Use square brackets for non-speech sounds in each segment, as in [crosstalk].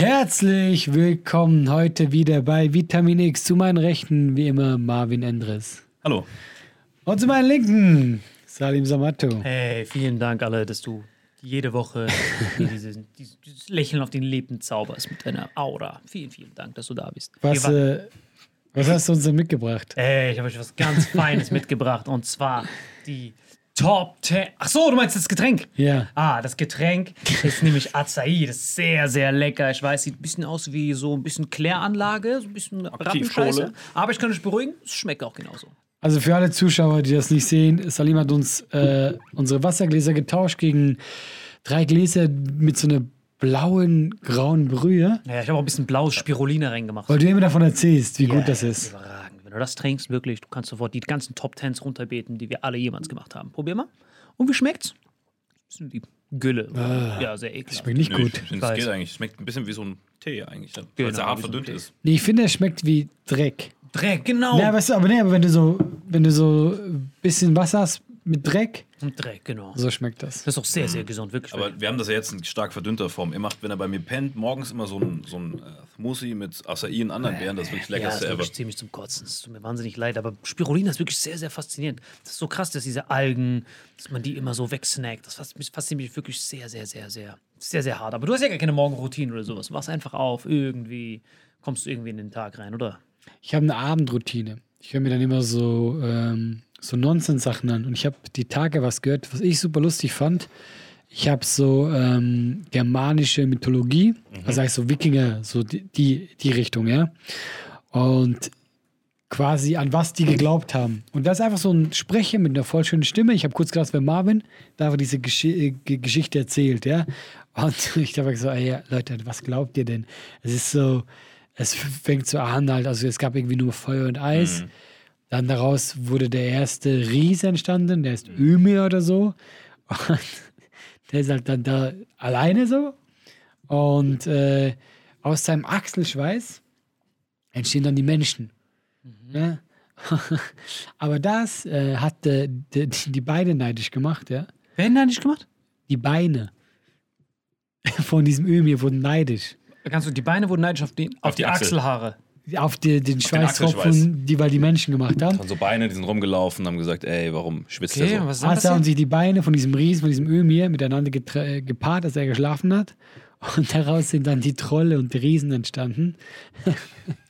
Herzlich willkommen heute wieder bei Vitamin X. Zu meinen Rechten, wie immer, Marvin Endres. Hallo. Und zu meinen Linken, Salim Samato. Hey, vielen Dank alle, dass du jede Woche [laughs] dieses, dieses, Lächeln auf den Lippen zauberst mit deiner Aura. Vielen, vielen Dank, dass du da bist. Was, äh, was hast du uns denn mitgebracht? Ey, ich habe euch was ganz Feines [laughs] mitgebracht und zwar die Top 10. Ach so, du meinst das Getränk? Ja. Ah, das Getränk ist nämlich Acai. Das ist sehr, sehr lecker. Ich weiß, sieht ein bisschen aus wie so ein bisschen Kläranlage, so ein bisschen Rattenscheiße. Aber ich kann euch beruhigen, es schmeckt auch genauso. Also für alle Zuschauer, die das nicht sehen, Salim hat uns äh, unsere Wassergläser getauscht gegen drei Gläser mit so einer blauen, grauen Brühe. Ja, ich habe auch ein bisschen blaues Spirulina reingemacht. Weil du immer davon erzählst, wie gut das ist. Wenn du das trinkst, wirklich, du kannst sofort die ganzen Top Tens runterbeten, die wir alle jemals gemacht haben. Probier mal. Und wie schmeckt's? Bisschen wie Gülle. ja, sehr ekelhaft. Schmeckt nicht Nö, gut. Ich finde, es Weiß. geht eigentlich. Schmeckt ein bisschen wie so ein Tee eigentlich. Weil Genau, es ja hart so verdünnt Tee. ist. Nee, ich finde, es schmeckt wie Dreck. Dreck, genau. Ja, weißt du, aber nee, aber wenn du so, wenn du so ein bisschen Wasser hast mit Dreck, Und Dreck, genau. so schmeckt das. Das ist auch sehr, sehr gesund, wirklich. Aber wir haben das ja jetzt in stark verdünnter Form. Er macht, wenn er bei mir pennt, morgens immer so ein, so ein äh, Smoothie mit Acai und anderen Beeren. Das ist wirklich das ja, das leckerste ist ziemlich zum Kotzen. Es tut mir wahnsinnig leid, aber Spirulina ist wirklich sehr, sehr faszinierend. Das ist so krass, dass diese Algen, dass man die immer so wegsnackt. Das fas- fasziniert mich wirklich sehr, sehr, sehr, sehr, sehr, sehr hart. Aber du hast ja gar keine Morgenroutine oder sowas. Wachst einfach auf, irgendwie kommst du irgendwie in den Tag rein, oder? Ich habe eine Abendroutine. Ich höre mir dann immer so, ähm, so Nonsens-Sachen an. Und ich habe die Tage was gehört, was ich super lustig fand. Ich habe so ähm, germanische Mythologie, also heißt so Wikinger, so die, die, die Richtung, ja. Und quasi an was die geglaubt haben. Und da ist einfach so ein Sprecher mit einer voll schönen Stimme. Ich habe kurz gedacht, wer Marvin, da einfach diese Gesch äh, Geschichte erzählt, ja. Und [laughs] ich dachte so, ey, Leute, was glaubt ihr denn? Es ist so, es fängt so an halt, also es gab irgendwie nur Feuer und Eis. Dann daraus wurde der erste Riese entstanden, der ist Ymir oder so. Und [laughs] der ist halt dann da alleine so. Und äh, aus seinem Achselschweiß entstehen dann die Menschen. Ja? [laughs] Aber das äh, hat äh, die, die Beine neidisch gemacht, ja. Wer nicht gemacht? Die Beine [laughs] von diesem Ömir wurden neidisch. Kannst du, die Beine wurden neidisch auf die, auf Auf die die Achsel. Achselhaare. Auf die, den Schweißtropfen, die weil die Menschen gemacht haben. So Beine, die sind rumgelaufen, haben gesagt, ey, warum schwitzt Okay, der so? was Also haben sich die Beine von diesem Riesen, von diesem Ömir miteinander äh, gepaart, als er geschlafen hat. Und daraus sind dann die Trolle und die Riesen entstanden. [laughs]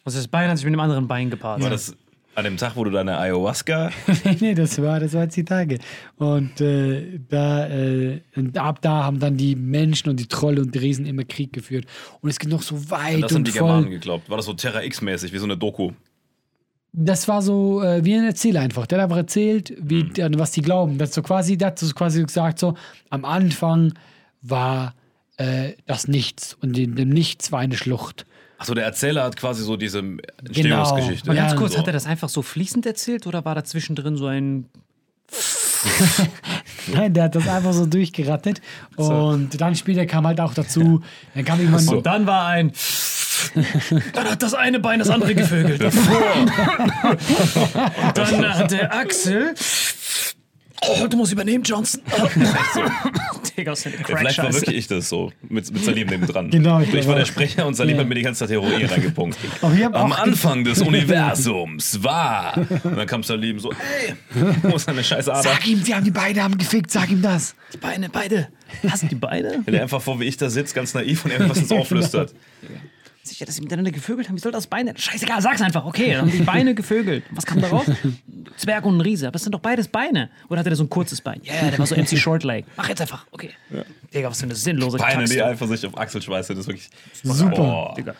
Also das Bein hat sich mit dem anderen Bein gepaart. War das an dem Tag, wo du deine Ayahuasca [laughs] nee, das war, das war jetzt die Tage. Und äh, da, äh, und ab da haben dann die Menschen und die Trolle und die Riesen immer Krieg geführt. Und es geht noch so weit Das haben und die voll. Germanen geglaubt. War das so Terra X-mäßig, wie so eine Doku? Das war so äh, wie ein Erzähler einfach. Der hat einfach erzählt, wie, Mhm. der- was die glauben. Das so quasi, hat so quasi gesagt, so am Anfang war äh, das Nichts und in dem Nichts war eine Schlucht. Achso, der Erzähler hat quasi so diese Entstehungsgeschichte. Genau. Mal ganz kurz, so. hat er das einfach so fließend erzählt oder war da zwischendrin so ein. [laughs] Nein, der hat das einfach so durchgerattet. Und dann später kam halt auch dazu, dann kam irgendwann Und dann war ein. [laughs] Dann hat das eine Bein das andere gevögelt. [laughs] Und dann hat der Axel. Oh, du musst übernehmen, Johnson. [laughs] Digga, was für eine Ja, vielleicht war wirklich ich das so, mit, mit Salim neben dran. Genau, ich ich, war der. Sprecher und Salim Ja. hat mir die ganze Zeit Heroin [laughs] reingepunkt. Am Anfang des [laughs] Universums war. Und dann kam Salim so, ey, wo ist deine scheiß Ader? Sag ihm, wir haben die beide haben gefickt, sag ihm das. Die Beine, beide. Hast du die Beine? Wenn er einfach vor, wie ich da sitze, ganz naiv und irgendwas ins Ohr flüstert. Sicher, dass sie miteinander gevögelt haben. Wie soll das Beine? Scheißegal, sag's einfach. Okay, dann haben die Beine gevögelt. Was kam da raus? Zwerg und ein Riese. Aber das sind doch beides Beine. Oder hatte der so ein kurzes Bein? Ja, yeah, der war so MC Shortleg. Mach jetzt einfach. Okay. Digga, was für eine sinnlose Beine, die einfach sich auf Achselschweiß sind, das ist wirklich. Super. Digga.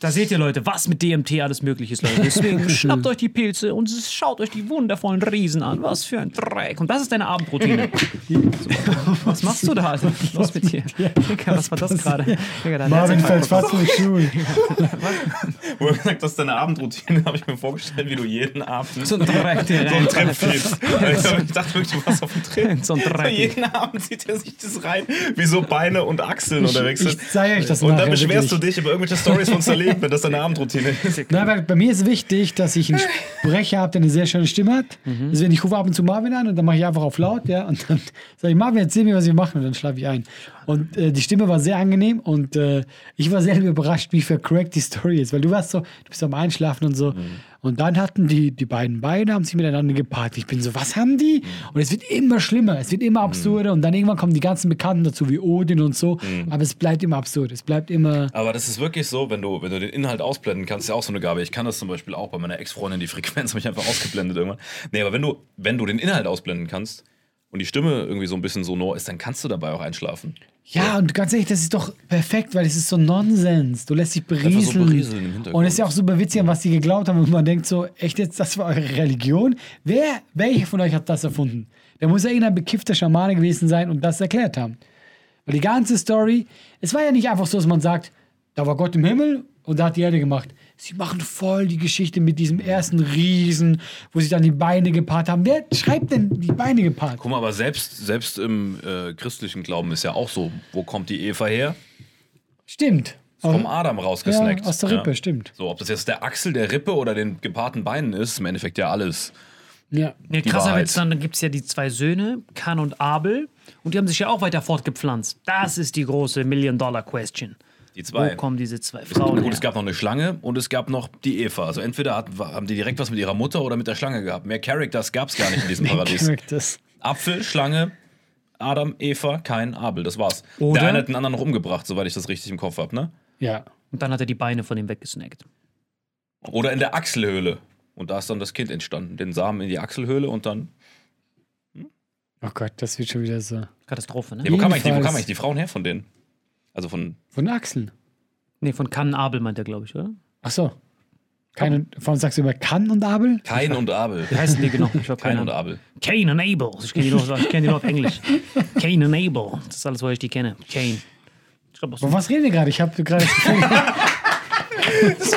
Da seht ihr, Leute, was mit DMT alles möglich ist, Leute. Deswegen [laughs] schnappt euch die Pilze und schaut euch die wundervollen Riesen an. Was für ein Dreck. Und das ist deine Abendroutine. [laughs] Was machst du da? Alter? Was ist los mit dir? [laughs] Digga, was war das gerade? Marvin fällt fast durch [laughs] Wo er gesagt das ist deine Abendroutine, habe ich mir vorgestellt, wie du jeden Abend So ein Dreck, [laughs] so Trip ziehst. Also, ich dachte wirklich, du warst auf dem Trip. [laughs] So ein So Dreck. jeden Abend zieht er sich das rein, wie so Beine und Achseln unterwegs sind. ich zeige euch das Und dann beschwerst wirklich. du dich über irgendwelche Stories von Salim, wenn das deine Abendroutine ist. Nein, weil bei mir ist wichtig, dass ich einen Sprecher habe, der eine sehr schöne Stimme hat. Mhm. Deswegen, ich rufe ab und zu Marvin an und dann mache ich einfach auf laut, ja. Und dann sage ich, Marvin, erzähl mir, was wir machen und dann schlafe ich ein. Und äh, die Stimme war sehr angenehm und äh, ich war selber überrascht, wie vercrackt die Story ist. Weil du warst so, du bist am Einschlafen und so. Mhm. Und dann hatten die, die beiden Beine, haben sich miteinander gepaart. Ich bin so, was haben die? Und es wird immer schlimmer, es wird immer Mhm. absurder und dann irgendwann kommen die ganzen Bekannten dazu, wie Odin und so. Mhm. Aber es bleibt immer absurd, es bleibt immer... Aber das ist wirklich so, wenn du, wenn du den Inhalt ausblenden kannst, ist ja auch so eine Gabe. Ich kann das zum Beispiel auch bei meiner Ex-Freundin, die Frequenz habe ich einfach ausgeblendet irgendwann. Nee, aber wenn du, wenn du den Inhalt ausblenden kannst und die Stimme irgendwie so ein bisschen sonor ist, dann kannst du dabei auch einschlafen. Ja, und ganz ehrlich, das ist doch perfekt, weil es ist so Nonsens. Du lässt dich berieseln. so berieseln und es ist ja auch super witzig, an was die geglaubt haben. Und man denkt so, echt jetzt, das war eure Religion? Wer, welche von euch hat das erfunden? Der muss ja irgendein bekiffter Schamane gewesen sein und das erklärt haben. Weil die ganze Story, es war ja nicht einfach so, dass man sagt, da war Gott im Himmel und da hat die Erde gemacht. Sie machen voll die Geschichte mit diesem ersten Riesen, wo sich dann die Beine gepaart haben. Wer schreibt denn die Beine gepaart? Guck mal, aber selbst, selbst im äh, christlichen Glauben ist ja auch so, wo kommt die Eva her? Stimmt. Vom Adam rausgesnackt. Ja, aus der Rippe, stimmt. So, ob das jetzt der Achsel der Rippe oder den gepaarten Beinen ist, im Endeffekt ja alles. Ja. Nee, Die krasser Wahrheit. Witz, dann gibt es ja die zwei Söhne, Kan und Abel, und die haben sich ja auch weiter fortgepflanzt. Das ist die große Million-Dollar-Question. Die Wo zwei. kommen diese zwei Frauen Gut, her? es gab noch eine Schlange und es gab noch die Eva. Also entweder hat, haben die direkt was mit ihrer Mutter oder mit der Schlange gehabt. Mehr Characters gab es gar nicht in diesem [laughs] Paradies. Characters. Apfel, Schlange, Adam, Eva, kein Abel. Das war's. Oder- Der eine hat den anderen noch umgebracht, soweit ich das richtig im Kopf habe, ne? Ja. Und dann hat er die Beine von ihm weggesnackt. Oder in der Achselhöhle. Und da ist dann das Kind entstanden. Den Samen in die Achselhöhle und dann. Oh Gott, das wird schon wieder so. Katastrophe, ne? Ja, wo, kam eigentlich wo kamen eigentlich die Frauen her von denen? Also von. Von Achseln. Nee, von Kan und Abel meint er, glaube ich, oder? Ach so. Keine, von sagst du immer Kann und Abel? Kain und Abel. Wie heißen die genau? Ich keine und. Abel. Cain und Abel. Ich kenne die, nur- ich kenn die nur auf Englisch. [laughs] Cain und Abel. Das ist alles, wo ich die kenne. Cain. Ich glaube, Von was reden wir gerade? Ich habe gerade das Gefühl.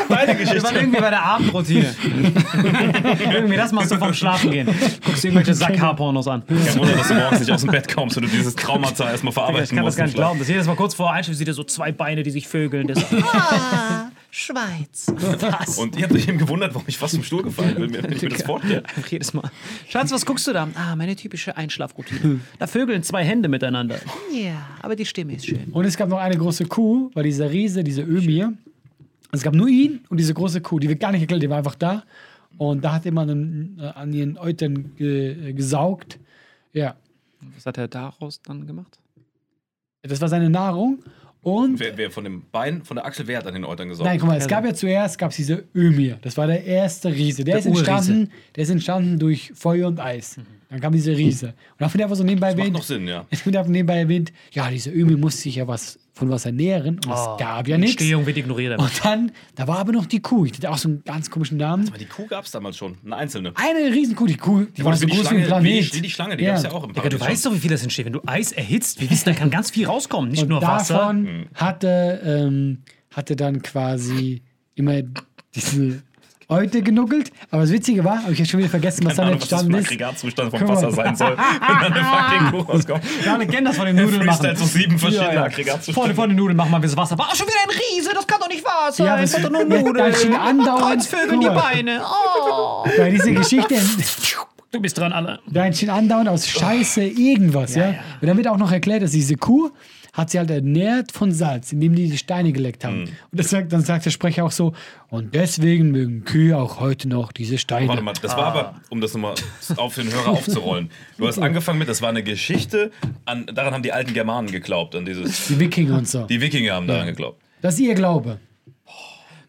Deine Wir Geschichte. waren irgendwie bei der Abendroutine. [laughs] irgendwie, das machst du vom Schlafen gehen. Guckst dir irgendwelche Sackhaarpornos an. Kein Wunder, dass du morgens nicht aus dem Bett kommst und du dieses Traumata erstmal Ich verarbeiten kann das musst. gar nicht glauben. Das jedes Mal kurz vor Einschlafen sieht er so zwei Beine, die sich vögeln. Der so, ah, Schweiz. Was? Und ihr habt euch eben gewundert, warum ich fast vom Stuhl gefallen bin, wenn ich mir das vorstelle. Einfach jedes Mal. Schatz, was guckst du da? Ah, meine typische Einschlafroutine. Da vögeln zwei Hände miteinander. Ja, aber die Stimme ist schön. Und es gab noch eine große Kuh, weil dieser Riese, diese Ömir, es gab nur ihn und diese große Kuh, die wird gar nicht erklärt, die war einfach da. Und da hat jemand dann, äh, an ihren Eutern ge, äh, gesaugt. Ja, Was hat er daraus dann gemacht? das war seine Nahrung. Und Wer, wer von dem Bein, von der Achsel, wer hat an den Eutern gesaugt? Nein, guck mal, es gab ja zuerst gab's diese Ömir. Das war der erste Riese. Der, Der ist entstanden, der ist entstanden durch Feuer und Eis. Dann kam diese Riese. Und dann wird einfach so nebenbei Macht erwähnt. noch Sinn, ja. Es wird einfach nebenbei erwähnt, ja, diese Ömir musste sich ja was von was ernähren. Und es gab ja Die nichts. Stehung wird ignoriert. Und dann, da war aber noch die Kuh. Die hatte auch so einen ganz komischen Namen. Aber die Kuh gab es damals schon, eine einzelne. Eine Riesenkuh, die Kuh, die war so die groß wie ein Schlange, wie Planet. die, wie die Schlange, die Ja. gab es ja auch im Digga, du Paradies weißt doch, wie viel das entsteht. Wenn du Eis erhitzt, wir wissen, da kann ganz viel rauskommen. Nicht Und nur Wasser. davon hatte, ähm, hatte dann quasi immer diese Eute genuckelt. Aber das Witzige war, habe ich jetzt schon wieder vergessen, was Keine für entstanden ein ist. Aggregatzustand vom. Wasser sein soll, wenn dann eine [laughs] fucking Kuh rauskommt. Ja, wir kennen das von den Nudeln machen. so sieben verschiedene Ja, ja. Aggregatzustände. Vorne von den Nudeln machen wir das Wasser. Aber auch schon wieder ein Riese, das kann doch nicht wahr sein. Ja, das sind doch nur ja, Nudeln. da stehen andauernd- vögeln die. Beine. Oh. Bei dieser Geschichte, Du bist dran, alle. da entsteht andauernd aus Scheiße irgendwas. Ja, Und dann wird auch noch erklärt, dass diese Kuh hat sie halt ernährt von Salz, indem die die Steine geleckt haben. Und das sagt, dann sagt der Sprecher auch so, und deswegen mögen Kühe auch heute noch diese Steine. Warte mal, das war aber, um das nochmal auf den Hörer aufzurollen. Du hast [laughs] angefangen mit, das war eine Geschichte, an, daran haben die alten Germanen geglaubt, an dieses. Die Wikinger und so. Die Wikinger haben daran geglaubt. Das ist ihr Glaube.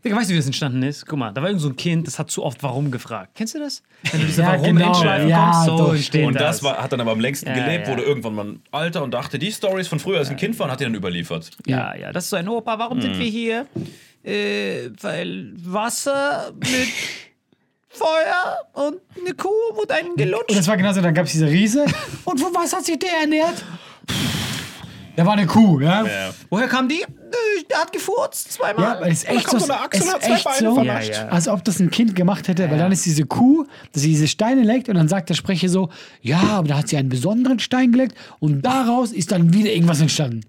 Digga, weißt du, wie das entstanden ist? Guck mal, da war irgend so ein Kind, das hat zu oft Warum gefragt. Kennst du das? Wenn du diese Ja, Warum genau. entschleifen Ja, kommst, so entsteht Und das war, hat dann aber am längsten Ja, gelebt, ja. wurde irgendwann mal alter und dachte, die Stories von früher, als ein Kind war, und hat die dann überliefert. Ja, ja, das ist so ein Opa. Warum sind wir hier? Äh, weil Wasser mit [laughs] Feuer und eine Kuh wurde einen Und gelutscht. das war genauso, dann gab es diese Riese. Und von was hat sich der ernährt? Da war eine Kuh, ja? Ja. Woher kam die? Der hat gefurzt zweimal. Ja, es ist echt kommt so, so eine Achse es und hat ist zwei echt Beine so. Ja, ja. als ob das ein Kind gemacht hätte, weil dann ist diese Kuh, dass sie diese Steine legt und dann sagt der Sprecher so, ja, aber da hat sie einen besonderen Stein gelegt und daraus ist dann wieder irgendwas entstanden.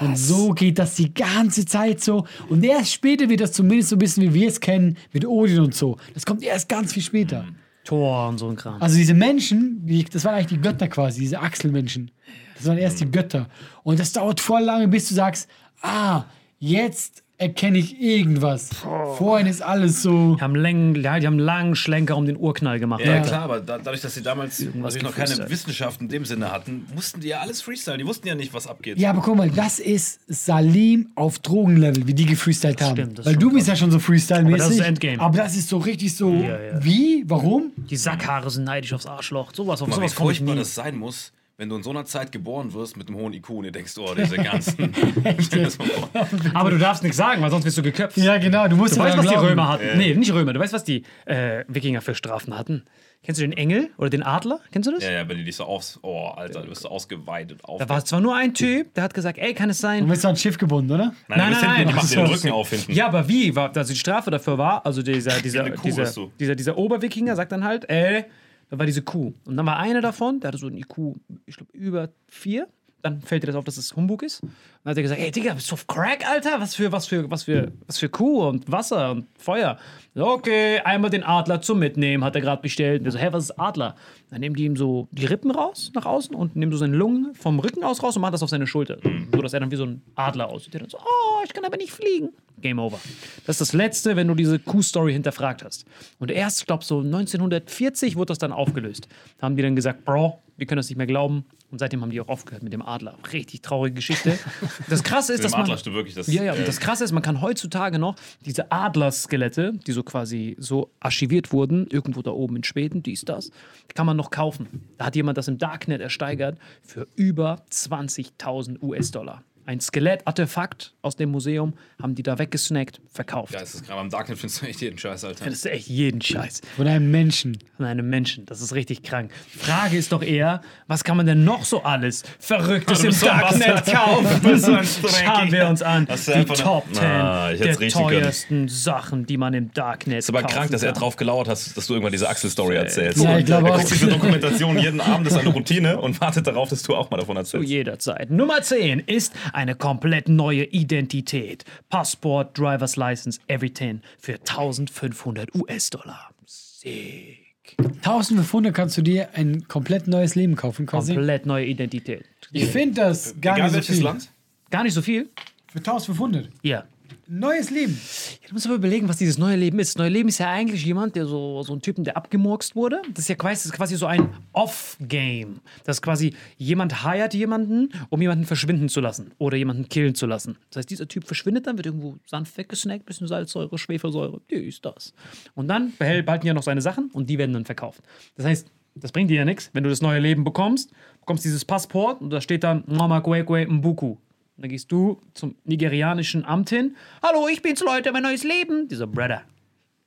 Und so geht das die ganze Zeit so. Und erst später wird das zumindest so ein bisschen, wie wir es kennen, mit Odin und so. Das kommt erst ganz viel später. Tor und so ein Kram. Also diese Menschen, die, das waren eigentlich die Götter quasi, diese Achselmenschen. Das waren erst die Götter. Und das dauert voll lange, bis du sagst, ah, jetzt erkenne ich irgendwas. Vorhin ist alles so. Die haben, Längen, ja, die haben langen Schlenker um den Urknall gemacht. Ja, Alter. klar, aber da, dadurch, dass sie damals natürlich noch keine. Wissenschaft in dem Sinne hatten, mussten die ja alles freestylen. Die wussten ja nicht, was abgeht. Ja, aber guck mal, das ist Salim auf Drogenlevel, wie die gefreestylt haben. stimmt, Weil du bist ja schon so Freestyle-mäßig. Aber das ist Endgame. Aber das ist so richtig so. Ja, ja. Wie? Warum? Die Sackhaare sind neidisch aufs Arschloch. Sowas, auf wie sowas komme ich nie. das sein muss, wenn du in so einer Zeit geboren wirst mit einem hohen IQ und ihr denkst, oh, diese ganzen. [laughs] [laughs] Stell dir das mal vor. Aber du darfst nichts sagen, weil sonst wirst du geköpft. Ja, genau, du musst Du ja weißt, was die glauben. Römer hatten? Nee, nicht Römer. Du weißt, was die äh, Wikinger für Strafen hatten? Kennst du den Engel oder den Adler? Kennst du das? Ja, ja, wenn die dich so aus. Oh, Alter, du wirst so ausgeweitet. Auf Da war zwar nur ein Typ, der hat gesagt, ey, kann es Du sein? bist an ein Schiff gebunden, oder? nein, nein, du bist hinten, nein, die machen ach dir den. Rücken auf hinten. Ja, aber wie? War, also die Strafe dafür war, also dieser, dieser, dieser, bist du. dieser, dieser Oberwikinger sagt dann halt, ey, da war diese Kuh. Und dann war einer davon, der hatte so ein IQ, ich glaube, über vier. Dann fällt dir das auf, dass es Humbug ist. Dann hat er gesagt, ey Digga, bist du auf Crack, Alter? Was für, was für, was für, was für Kuh und Wasser und Feuer. So, Okay, einmal den Adler zum Mitnehmen, hat er gerade bestellt. Und der so, hä, was ist Adler? Dann nehmen die ihm so die Rippen raus, nach außen und nehmen so seine Lungen vom Rücken aus raus und machen das auf seine Schulter. So, dass er dann wie so ein Adler aussieht. Der so, oh, ich kann aber nicht fliegen. Game over. Das ist das Letzte, wenn du diese Kuh-Story hinterfragt hast. Und erst, ich glaube, so 1940 wurde das dann aufgelöst. Da haben die dann gesagt, Bro, wir können das nicht mehr glauben. Und seitdem haben die auch aufgehört mit dem Adler. Richtig traurige Geschichte. [laughs] Das Krasse ist, dass man... Adler wirklich das. Ja, ja, äh, das Krasse ist, man kann heutzutage noch diese Adlerskelette, die so quasi so archiviert wurden, irgendwo da oben in Schweden, dies, das, die kann man noch kaufen. Da hat jemand das im Darknet ersteigert für über 20.000 US-Dollar. Ein Skelett-Artefakt aus dem Museum, haben die da weggesnackt, verkauft. Ja, es ist gerade am Darknet findest du echt jeden Scheiß, Alter. Das ist echt jeden Scheiß Von einem Menschen. von einem Menschen. Das ist richtig krank. Die Frage ist doch eher, was kann man denn noch so alles Verrücktes im so Darknet kaufen? Du. Schauen wir uns an. Du Die Top 10 Ah, der teuersten Sachen, die man im Darknet ist aber kaufen krank, dass er drauf gelauert hat, dass du irgendwann diese Axel-Story erzählst. Ja, ich glaube er auch. guckt diese Dokumentation jeden Abend, das ist eine Routine und wartet darauf, dass du auch mal davon Zu erzählst. jeder Zeit. Nummer 10 ist eine komplett neue Identität. Passport, Driver's License, everything für 1500 US-Dollar. Sick. 1500 kannst du dir ein komplett neues Leben kaufen, quasi. Komplett neue Identität. Ich finde das gar Egal nicht so viel. Land. Gar nicht so viel? Für 1500. Ja. Neues Leben. Ja, Du musst aber überlegen, was dieses neue Leben ist. Das neue Leben ist ja eigentlich jemand, der so, so ein Typen, der abgemurkst wurde. Das ist ja quasi, das ist quasi so ein Off-Game. Das ist quasi, jemand hired jemanden, um jemanden verschwinden zu lassen oder jemanden killen zu lassen. Das heißt, dieser Typ verschwindet dann, wird irgendwo sanft weggesnackt, bisschen Salzsäure, Schwefelsäure, die ist das. Und dann behalten ja noch seine Sachen und die werden dann verkauft. Das heißt, das bringt dir ja nichts, wenn du das neue Leben bekommst, bekommst dieses Passport und da steht dann Mama Kwekwe Mbuku. Und dann gehst du zum nigerianischen Amt hin. Hallo, ich bin's, Leute, mein neues Leben. Dieser Brother.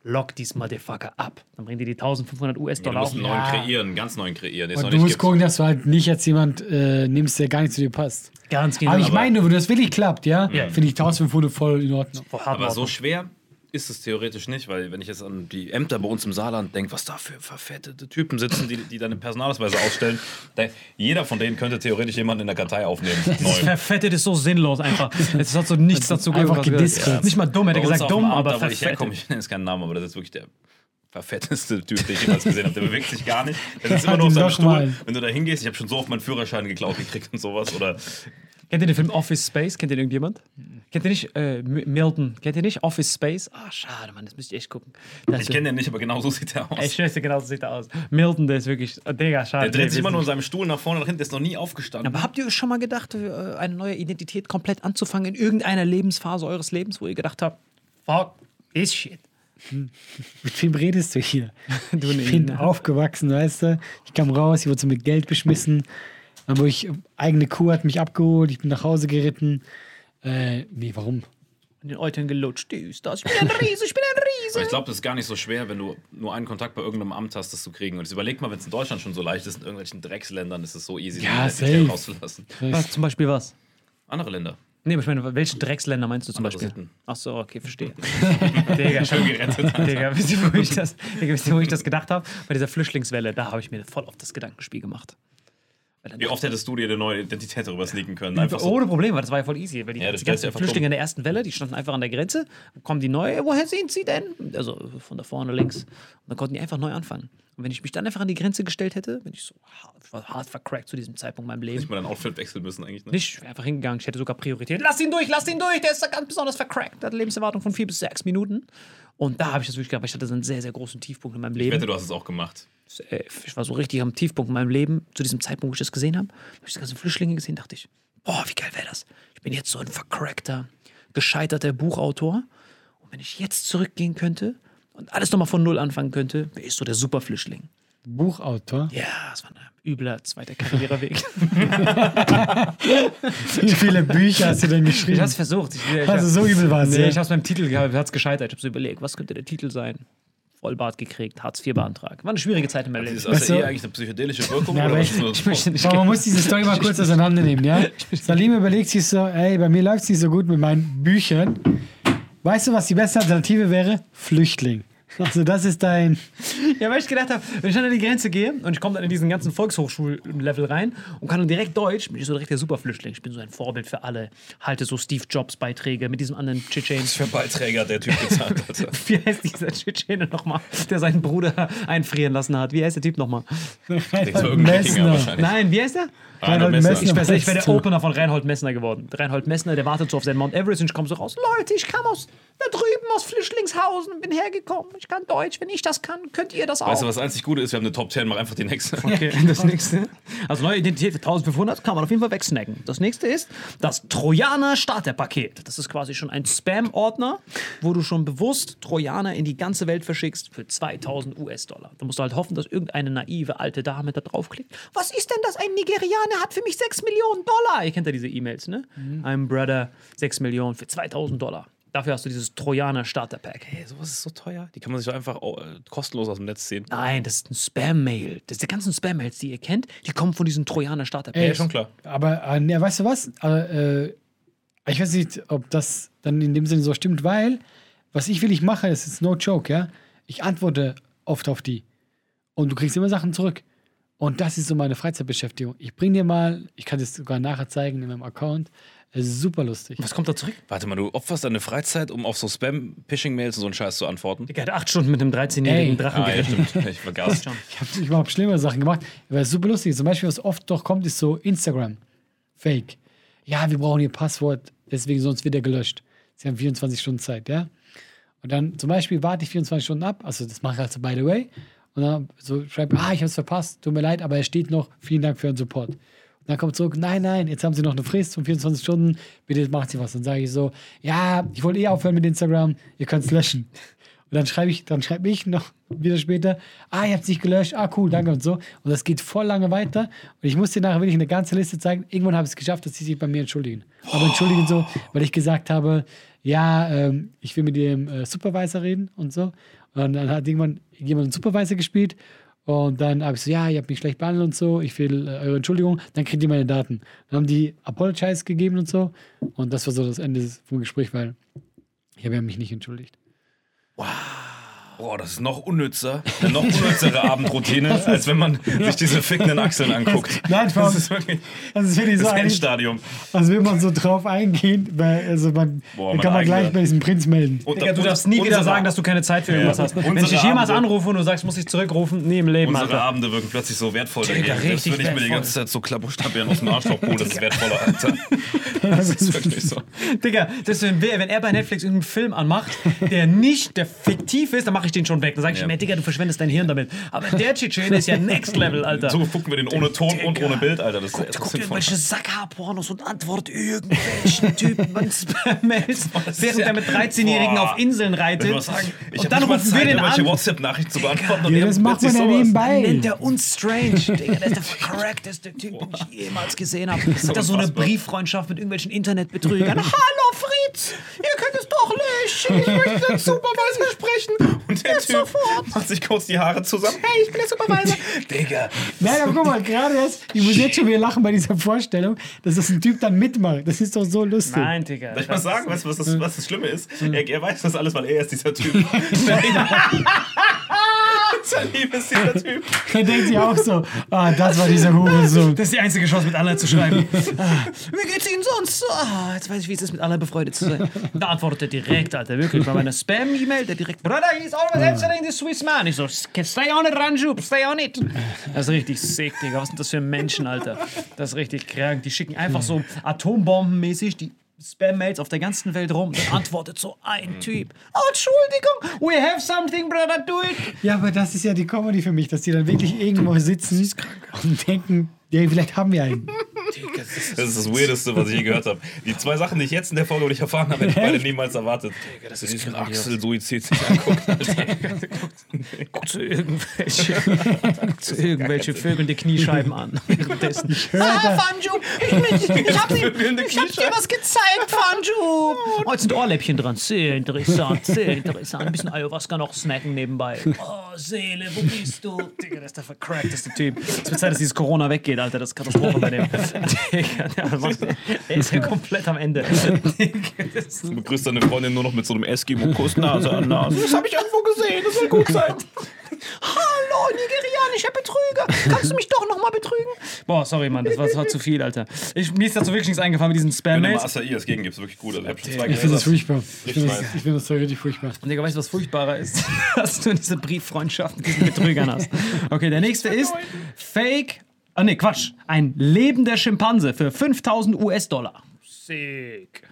Lock dies Motherfucker ab. Dann bringen die die 1500 Du US-Dollar musst auf. einen neuen kreieren, einen ganz neuen kreieren. Und du musst gibt. gucken, dass du halt nicht als jemand äh, nimmst, der gar nicht zu dir passt. Ganz genau. Aber ich meine, wenn das wirklich klappt, ja, Ja. finde ich 1500 voll in Ordnung. Aber so schwer ist es theoretisch nicht, weil wenn ich jetzt an die Ämter bei uns im Saarland denke, was da für verfettete Typen sitzen, die, die deine Personalausweise ausstellen, da, jeder von denen könnte theoretisch jemanden in der Kartei aufnehmen. [laughs] Neu. Verfettet ist so sinnlos einfach. Es hat so nichts dazu Einfach gehört. jetzt. Nicht mal dumm, hätte gesagt dumm, Amt, aber da, wo ich herkomme, verfettet. ich nenne jetzt keinen Namen, aber das ist wirklich der verfetteste Typ, den ich jemals gesehen habe. Der bewegt sich gar nicht. Der sitzt [laughs] immer nur auf seinem. Stuhl. Wenn du da hingehst, ich habe schon so oft meinen Führerschein geklaut gekriegt und sowas. Oder Kennt ihr den Film Office Space? Kennt ihr irgendjemand? Kennt ihr nicht äh, Milton? Kennt ihr nicht Office Space? Ah, schade, Mann, das müsst ihr echt gucken. Das ich kenne den nicht, aber genau so sieht der aus. Ich schwör's dir, genau so sieht er aus. Milton, der ist wirklich. Oh, Digga, schade. Der dreht sich immer nur in seinem Stuhl nach vorne, nach hinten, der ist noch nie aufgestanden. Aber habt ihr schon mal gedacht, äh, eine neue Identität komplett anzufangen in irgendeiner Lebensphase eures Lebens, wo ihr gedacht habt, fuck this shit? Mit wem redest du hier? [laughs] Du ich bin ne? aufgewachsen, weißt du? Ich kam raus, ich wurde so mit Geld beschmissen. Dann wurde ich, eigene Kuh hat mich abgeholt, ich bin nach Hause geritten. Äh, nee, warum? In den Eutern gelutscht, dies, das. Ich bin ein Riese, ich bin ein Riese. Aber ich glaube, das ist gar nicht so schwer, wenn du nur einen Kontakt bei irgendeinem Amt hast, das zu kriegen. Und jetzt überleg mal, wenn es in Deutschland schon so leicht ist, in irgendwelchen Drecksländern ist es so easy, Ja, safe. rauszulassen. Was, zum Beispiel was? Andere Länder. Nee, aber ich meine, welche Drecksländer meinst du zum Andere Beispiel? Sitten. Ach so, okay, verstehe. [laughs] Digga, schön gerettet. Digga, wisst ihr, wo ich das, Digga, wisst ihr, wo ich das gedacht habe? Bei dieser Flüchtlingswelle, da habe ich mir voll auf das Gedankenspiel gemacht. Wie oft hättest du dir eine neue Identität darüber sneaken können? Einfach so. Ohne Probleme, weil das war ja voll easy. Weil die, Ja, die ganzen Flüchtlinge in der ersten Welle, die standen einfach an der Grenze, kommen die neu, woher sind sie denn? Also von da vorne links. Und dann konnten die einfach neu anfangen. Und wenn ich mich dann einfach an die Grenze gestellt hätte, bin ich so hart, ich hart vercrackt zu diesem Zeitpunkt in meinem Leben. Nicht mal dein Outfit wechseln müssen eigentlich. Ne? Nicht, ich wäre einfach hingegangen, ich hätte sogar Priorität. Lass ihn durch, lass ihn durch, der ist da ganz besonders vercrackt. Der hat eine Lebenserwartung von vier bis sechs Minuten. Und da habe ich das wirklich gehabt, ich hatte so einen sehr, sehr großen Tiefpunkt in meinem Ich Leben. wette, du hast es auch gemacht. Äh, ich war so richtig am Tiefpunkt in meinem Leben, zu diesem Zeitpunkt, wo ich das gesehen habe. Habe ich die ganzen Flüchtlinge gesehen, dachte ich, boah, wie geil wäre das. Ich bin jetzt so ein vercrackter, gescheiterter Buchautor. Und wenn ich jetzt zurückgehen könnte und alles nochmal von Null anfangen könnte, wäre ich so der Superflüchtling. Buchautor. Ja, das war ein übler zweiter Karriereweg. [laughs] [laughs] Wie viele Bücher hast du denn ich geschrieben? habe es versucht. Ich, ich, Also so übel war es. Nee, ja. ich habe es beim Titel gehabt, hat es gescheitert. Ich habe so überlegt, was könnte der Titel sein? Vollbart gekriegt, Hartz IV beantragt. War eine schwierige Zeit in meinem Leben. Ist das du- eh eigentlich eine psychedelische Wirkung? Ja, oder aber ich- Ich möchte nicht Aber man muss diese Story mal kurz auseinandernehmen, ja? Salim überlegt sich so, ey, bei mir läuft es nicht so gut mit meinen Büchern. Weißt du, was die beste Alternative wäre? Flüchtling. Also das ist dein... Ja, weil ich gedacht habe, wenn ich dann an die Grenze gehe und ich komme dann in diesen ganzen Volkshochschullevel rein und kann dann direkt Deutsch, bin ich so direkt der Superflüchtling. Ich bin so ein Vorbild für alle. Halte so Steve Jobs Beiträge mit diesem anderen Tschetschen. für Beiträger der Typ gezahlt hat. [laughs] Wie heißt dieser Tschetschene nochmal, der seinen Bruder einfrieren lassen hat? Wie heißt der Typ nochmal? [laughs] Wahrscheinlich. Nein, wie heißt der? Reinhold Messner. Messner. Ich wäre ich wär der. Opener von Reinhold Messner geworden. Reinhold Messner, der wartet so auf seinen Mount Everest und ich komme so raus. Leute, ich kam aus da drüben aus Flüchtlingshausen und bin hergekommen. Ich kann Deutsch. Wenn ich das kann, könnt ihr das auch. Weißt du, was das einzig Gute ist? Wir haben eine Top 10, mach einfach die nächste. [laughs] Okay, [laughs] das nächste. Also neue Identität für 1500 kann man auf jeden Fall wegsnacken. Das nächste ist das Trojaner Starterpaket. Das ist quasi schon ein Spam-Ordner, wo du schon bewusst Trojaner in die ganze Welt verschickst für 2000 US-Dollar. Da musst du halt hoffen, dass irgendeine naive alte Dame da draufklickt. Was ist denn das? Ein Nigerianer hat für mich 6 Millionen Dollar. Ihr kennt ja diese E-Mails, ne? I'm brother, 6 Millionen für 2000 Dollar. Dafür hast du dieses Trojaner Starterpack. Hey, sowas ist so teuer. Die kann man sich doch einfach oh, äh, kostenlos aus dem Netz ziehen. Nein, das ist ein Spam-Mail. Das die ganzen Spam-Mails, die ihr kennt, die kommen von diesen Trojaner Starterpack. Ey, Ja, schon klar. Aber, äh, ne, weißt du was? Äh, äh, ich weiß nicht, ob das dann in dem Sinne so stimmt, weil was ich will, ich mache, das ist no joke, ja. Ich antworte oft auf die. Und du kriegst immer Sachen zurück. Und das ist so meine Freizeitbeschäftigung. Ich bring dir mal, ich kann das sogar nachher zeigen in meinem Account. Ist super lustig. Was kommt da zurück? Warte mal, du opferst deine Freizeit, um auf so Spam-Phishing-Mails und so einen Scheiß zu antworten? Digga, hat acht Stunden mit einem 13-jährigen Ey. Drachen Ah, ja, stimmt. Ich vergaß. Ich habe ich hab schlimmere Sachen gemacht, aber es ist super lustig. Zum Beispiel, was oft doch kommt, ist so Instagram. Fake. Ja, wir brauchen ihr Passwort, deswegen sonst wird er gelöscht. Sie haben 24 Stunden Zeit, ja. Und dann zum Beispiel warte ich 24 Stunden ab, also das mache ich also by the way. Und dann so schreibe ah, ich habe es verpasst, tut mir leid, aber er steht noch, vielen Dank für Ihren Support. Dann kommt zurück, nein, nein, jetzt haben Sie noch eine Frist von 24 Stunden, bitte macht Sie was. Dann sage ich so, ja, ich wollte eh aufhören mit Instagram, ihr könnt es löschen. Und dann schreibe ich, dann schreibe ich noch wieder später, ah, ihr habt es nicht gelöscht, ah, cool, danke und so. Und das geht voll lange weiter. Und ich muss dir nachher wirklich eine ganze Liste zeigen. Irgendwann habe ich es geschafft, dass sie sich bei mir entschuldigen. Aber entschuldigen so, weil ich gesagt habe, ja, ähm, ich will mit dem äh, Supervisor reden und so. Und dann hat irgendwann jemand einen Supervisor gespielt. Und dann habe ich so, ja, ihr habt mich schlecht behandelt und so, ich will äh, eure Entschuldigung, dann kriegt ihr meine Daten. Dann haben die Apologize gegeben und so. Und das war so das Ende vom Gespräch, weil ich habe ja mich nicht entschuldigt. Boah, das ist noch unnützer. Eine noch unnützere Abendroutine, [laughs] als wenn man sich diese fickenden Achseln anguckt. Nein, das ist wirklich Das ist wirklich das so Endstadium. als will man so drauf eingehen, weil, also man, Boah, dann kann man gleich bei diesem Prinz melden. Und Digga, du darfst nie wieder sagen, dass du keine Zeit für irgendwas Ja. hast. Wenn ich dich jemals anrufe und du sagst, muss ich zurückrufen, nie im Leben, Unsere Alter. Abende wirken plötzlich so wertvoll Digga, dagegen. Selbst richtig wenn ich mir die ganze Zeit so Klapperstabieren aus dem Arschloch hole, das ist wertvoller, [laughs] Alter. Das ist wirklich so. Digga, das ist, wenn, wer- wenn er bei Netflix irgendeinen Film anmacht, der nicht, der fiktiv ist, dann mache ich den schon weg. Dann sage ich Ja. mir, Digga, du verschwendest dein Hirn damit. Aber der Tschetschene ist ja [laughs] Next Level, Alter. So gucken wir den ohne Ton und ohne Bild, Alter. Das das guckt ist sinnvoll. irgendwelche Sackhaarpornos und antwortet irgendwelchen [laughs] Typen an Spam-Mails, während er mit 13-Jährigen Boah. auf Inseln Ich reitet. muss sagen, ich und hab dann rufen wir den irgendwelche an. WhatsApp-Nachrichten zu beantworten. und Ja, das macht man ja nebenbei. Nennt er uns Strange. Digga, der ist der [laughs] verkorrekteste Typ, den ich jemals gesehen habe. Hat er so eine. Brieffreundschaft mit irgendwelchen Internetbetrügern. Hallo Fritz, ihr könnt es doch löschen. Ich möchte den Supervisor sprechen. Und der Jetzt Typ sofort. macht sich kurz die Haare zusammen. Hey, ich bin der Supervisor. Digga. Nein, aber guck mal, gerade jetzt, ich muss jetzt schon wieder lachen bei dieser Vorstellung, dass das ein Typ dann mitmacht. Das ist doch so lustig. Nein, Digga. Soll ich mal sagen, weißt du, was das, was das Schlimme ist? Er, er weiß das alles, weil er ist dieser Typ. [laughs] [laughs] Sein Lieb ist dieser Typ. [laughs] Er denkt sich auch so, ah, das war dieser Hurensohn. Das ist die einzige Chance, mit Allah zu schreiben. [laughs] ah, wie geht's Ihnen sonst? Ah, jetzt weiß ich, wie es ist, mit Allah befreundet zu sein. Da antwortet er direkt, Alter, wirklich. Bei meiner Spam-E-Mail, der direkt, Brother, he's always answering the Swiss man. Ich so, stay on it, Ranjub, stay on it. Das ist richtig sick, Digga. Was sind das für Menschen, Alter? Das ist richtig krank. Die schicken einfach so atombombenmäßig die Spam-Mails auf der ganzen Welt rum. Dann [laughs] antwortet so ein Typ. Oh, Entschuldigung, we have something, brother, do it. Ja, aber das ist ja die Comedy für mich, dass die dann wirklich irgendwo sitzen und denken, ja, vielleicht haben wir einen. [laughs] Das ist das Weirdeste, was ich je gehört habe. Die zwei Sachen, die ich jetzt in der Folge nicht erfahren habe, hätte ich beide niemals erwartet. Dass er diesen Axel-Suizid sich anguckt. [laughs] [laughs] Zu irgendwelche, [laughs] guck zu irgendwelche Vögeln die Kniescheiben an. Währenddessen. da- Fanju, ich, ich, ich hab, dir, ich hab dir was gezeigt, Fanju. Oh, jetzt sind Ohrläppchen dran. Sehr interessant, sehr interessant. Ein bisschen Ayahuasca noch snacken nebenbei. Oh, Seele, wo bist du? Digga, das ist der vercrackteste Typ. Es wird Zeit, dass dieses Corona weggeht, Alter. Das ist Katastrophe bei dem. Digga, der, ist ja komplett am Ende. Du begrüßt deine Freundin nur noch mit so einem Eskimo-Kuss Nase an Nase. Das habe ich irgendwo gesehen, das soll gut sein. Hallo, nigerianischer Betrüger. Kannst du mich doch nochmal betrügen? Boah, sorry, Mann, das war, das war zu viel, Alter. Ich, mir ist dazu wirklich nichts eingefallen mit diesen Wenn du mal Spam-Mails. Acai als Gegengibst, wirklich gut. Also ich Ich finde das furchtbar. Ich finde das, ich das richtig furchtbar. Und Digga, weißt du, was furchtbarer ist? [laughs] Dass du diese Brieffreundschaft mit diesen Betrügern hast. Okay, der nächste ist Fake. Ah, nee, Quatsch. Ein lebender Schimpanse für 5000 US-Dollar. Sick.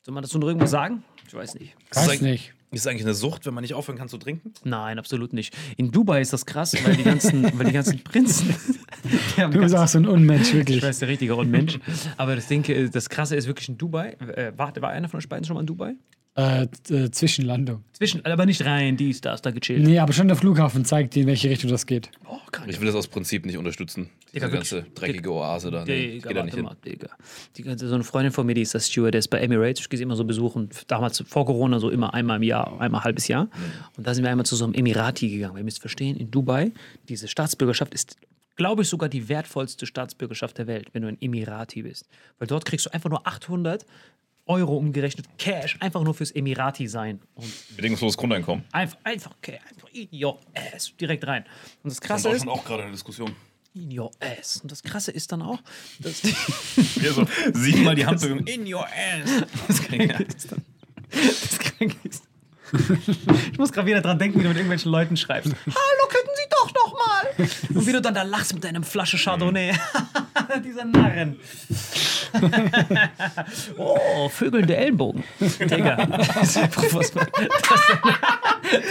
Soll man dazu noch irgendwas sagen? Ich weiß nicht. Weiß nicht. Ist es eigentlich eine Sucht, wenn man nicht aufhören kann zu trinken? Nein, absolut nicht. In Dubai ist das krass, weil die ganzen, [laughs] weil die ganzen Prinzen. [laughs] die Du bist ganz- auch so ein Unmensch, [laughs] Ich wirklich. weiß, der richtige Unmensch. Aber das Ding, äh, das Krasse ist wirklich in Dubai. Äh, war, war einer von euch beiden schon mal in Dubai? Äh, äh, Zwischenlandung. Zwischen, aber nicht rein, dies, das, da gechillt. Nee, aber schon der Flughafen zeigt dir, in welche Richtung das geht. Oh, krank. Ich will das aus Prinzip nicht unterstützen. Diese Digga, ganze wirklich. dreckige Oase da. Nee, Digga, geht da nicht hin. mal, Digga. Die ganze, so eine Freundin von mir, die ist das Stewardess bei Emirates. Ich gehe sie immer so besuchen. Damals vor Corona so immer einmal im Jahr, einmal ein halbes Jahr. Und da sind wir einmal zu so einem Emirati gegangen. Weil ihr müsst verstehen, in Dubai, diese Staatsbürgerschaft ist, glaube ich, sogar die wertvollste Staatsbürgerschaft der Welt, wenn du ein Emirati bist. Weil dort kriegst du einfach nur 800 Euro umgerechnet Cash, einfach nur fürs Emirati sein. Und Bedingungsloses Grundeinkommen. einfach, einfach, okay, einfach in your ass, direkt rein. Und das Das Krasse ist ist, auch gerade eine Diskussion. in your ass. Und das Krasse ist dann auch, dass die, [laughs] Hier so siebenmal die Handbewegung. In your ass. Das Kranke ist dann. Das Kranke ist. Ich muss gerade wieder dran denken, wie du mit irgendwelchen Leuten schreibst. Hallo, könnten Sie doch noch mal. Und wie du dann da lachst mit deinem Flasche Chardonnay. [laughs] Dieser Narren. Oh, vögelnde Ellenbogen. Digga. [laughs] Das ist einfach was.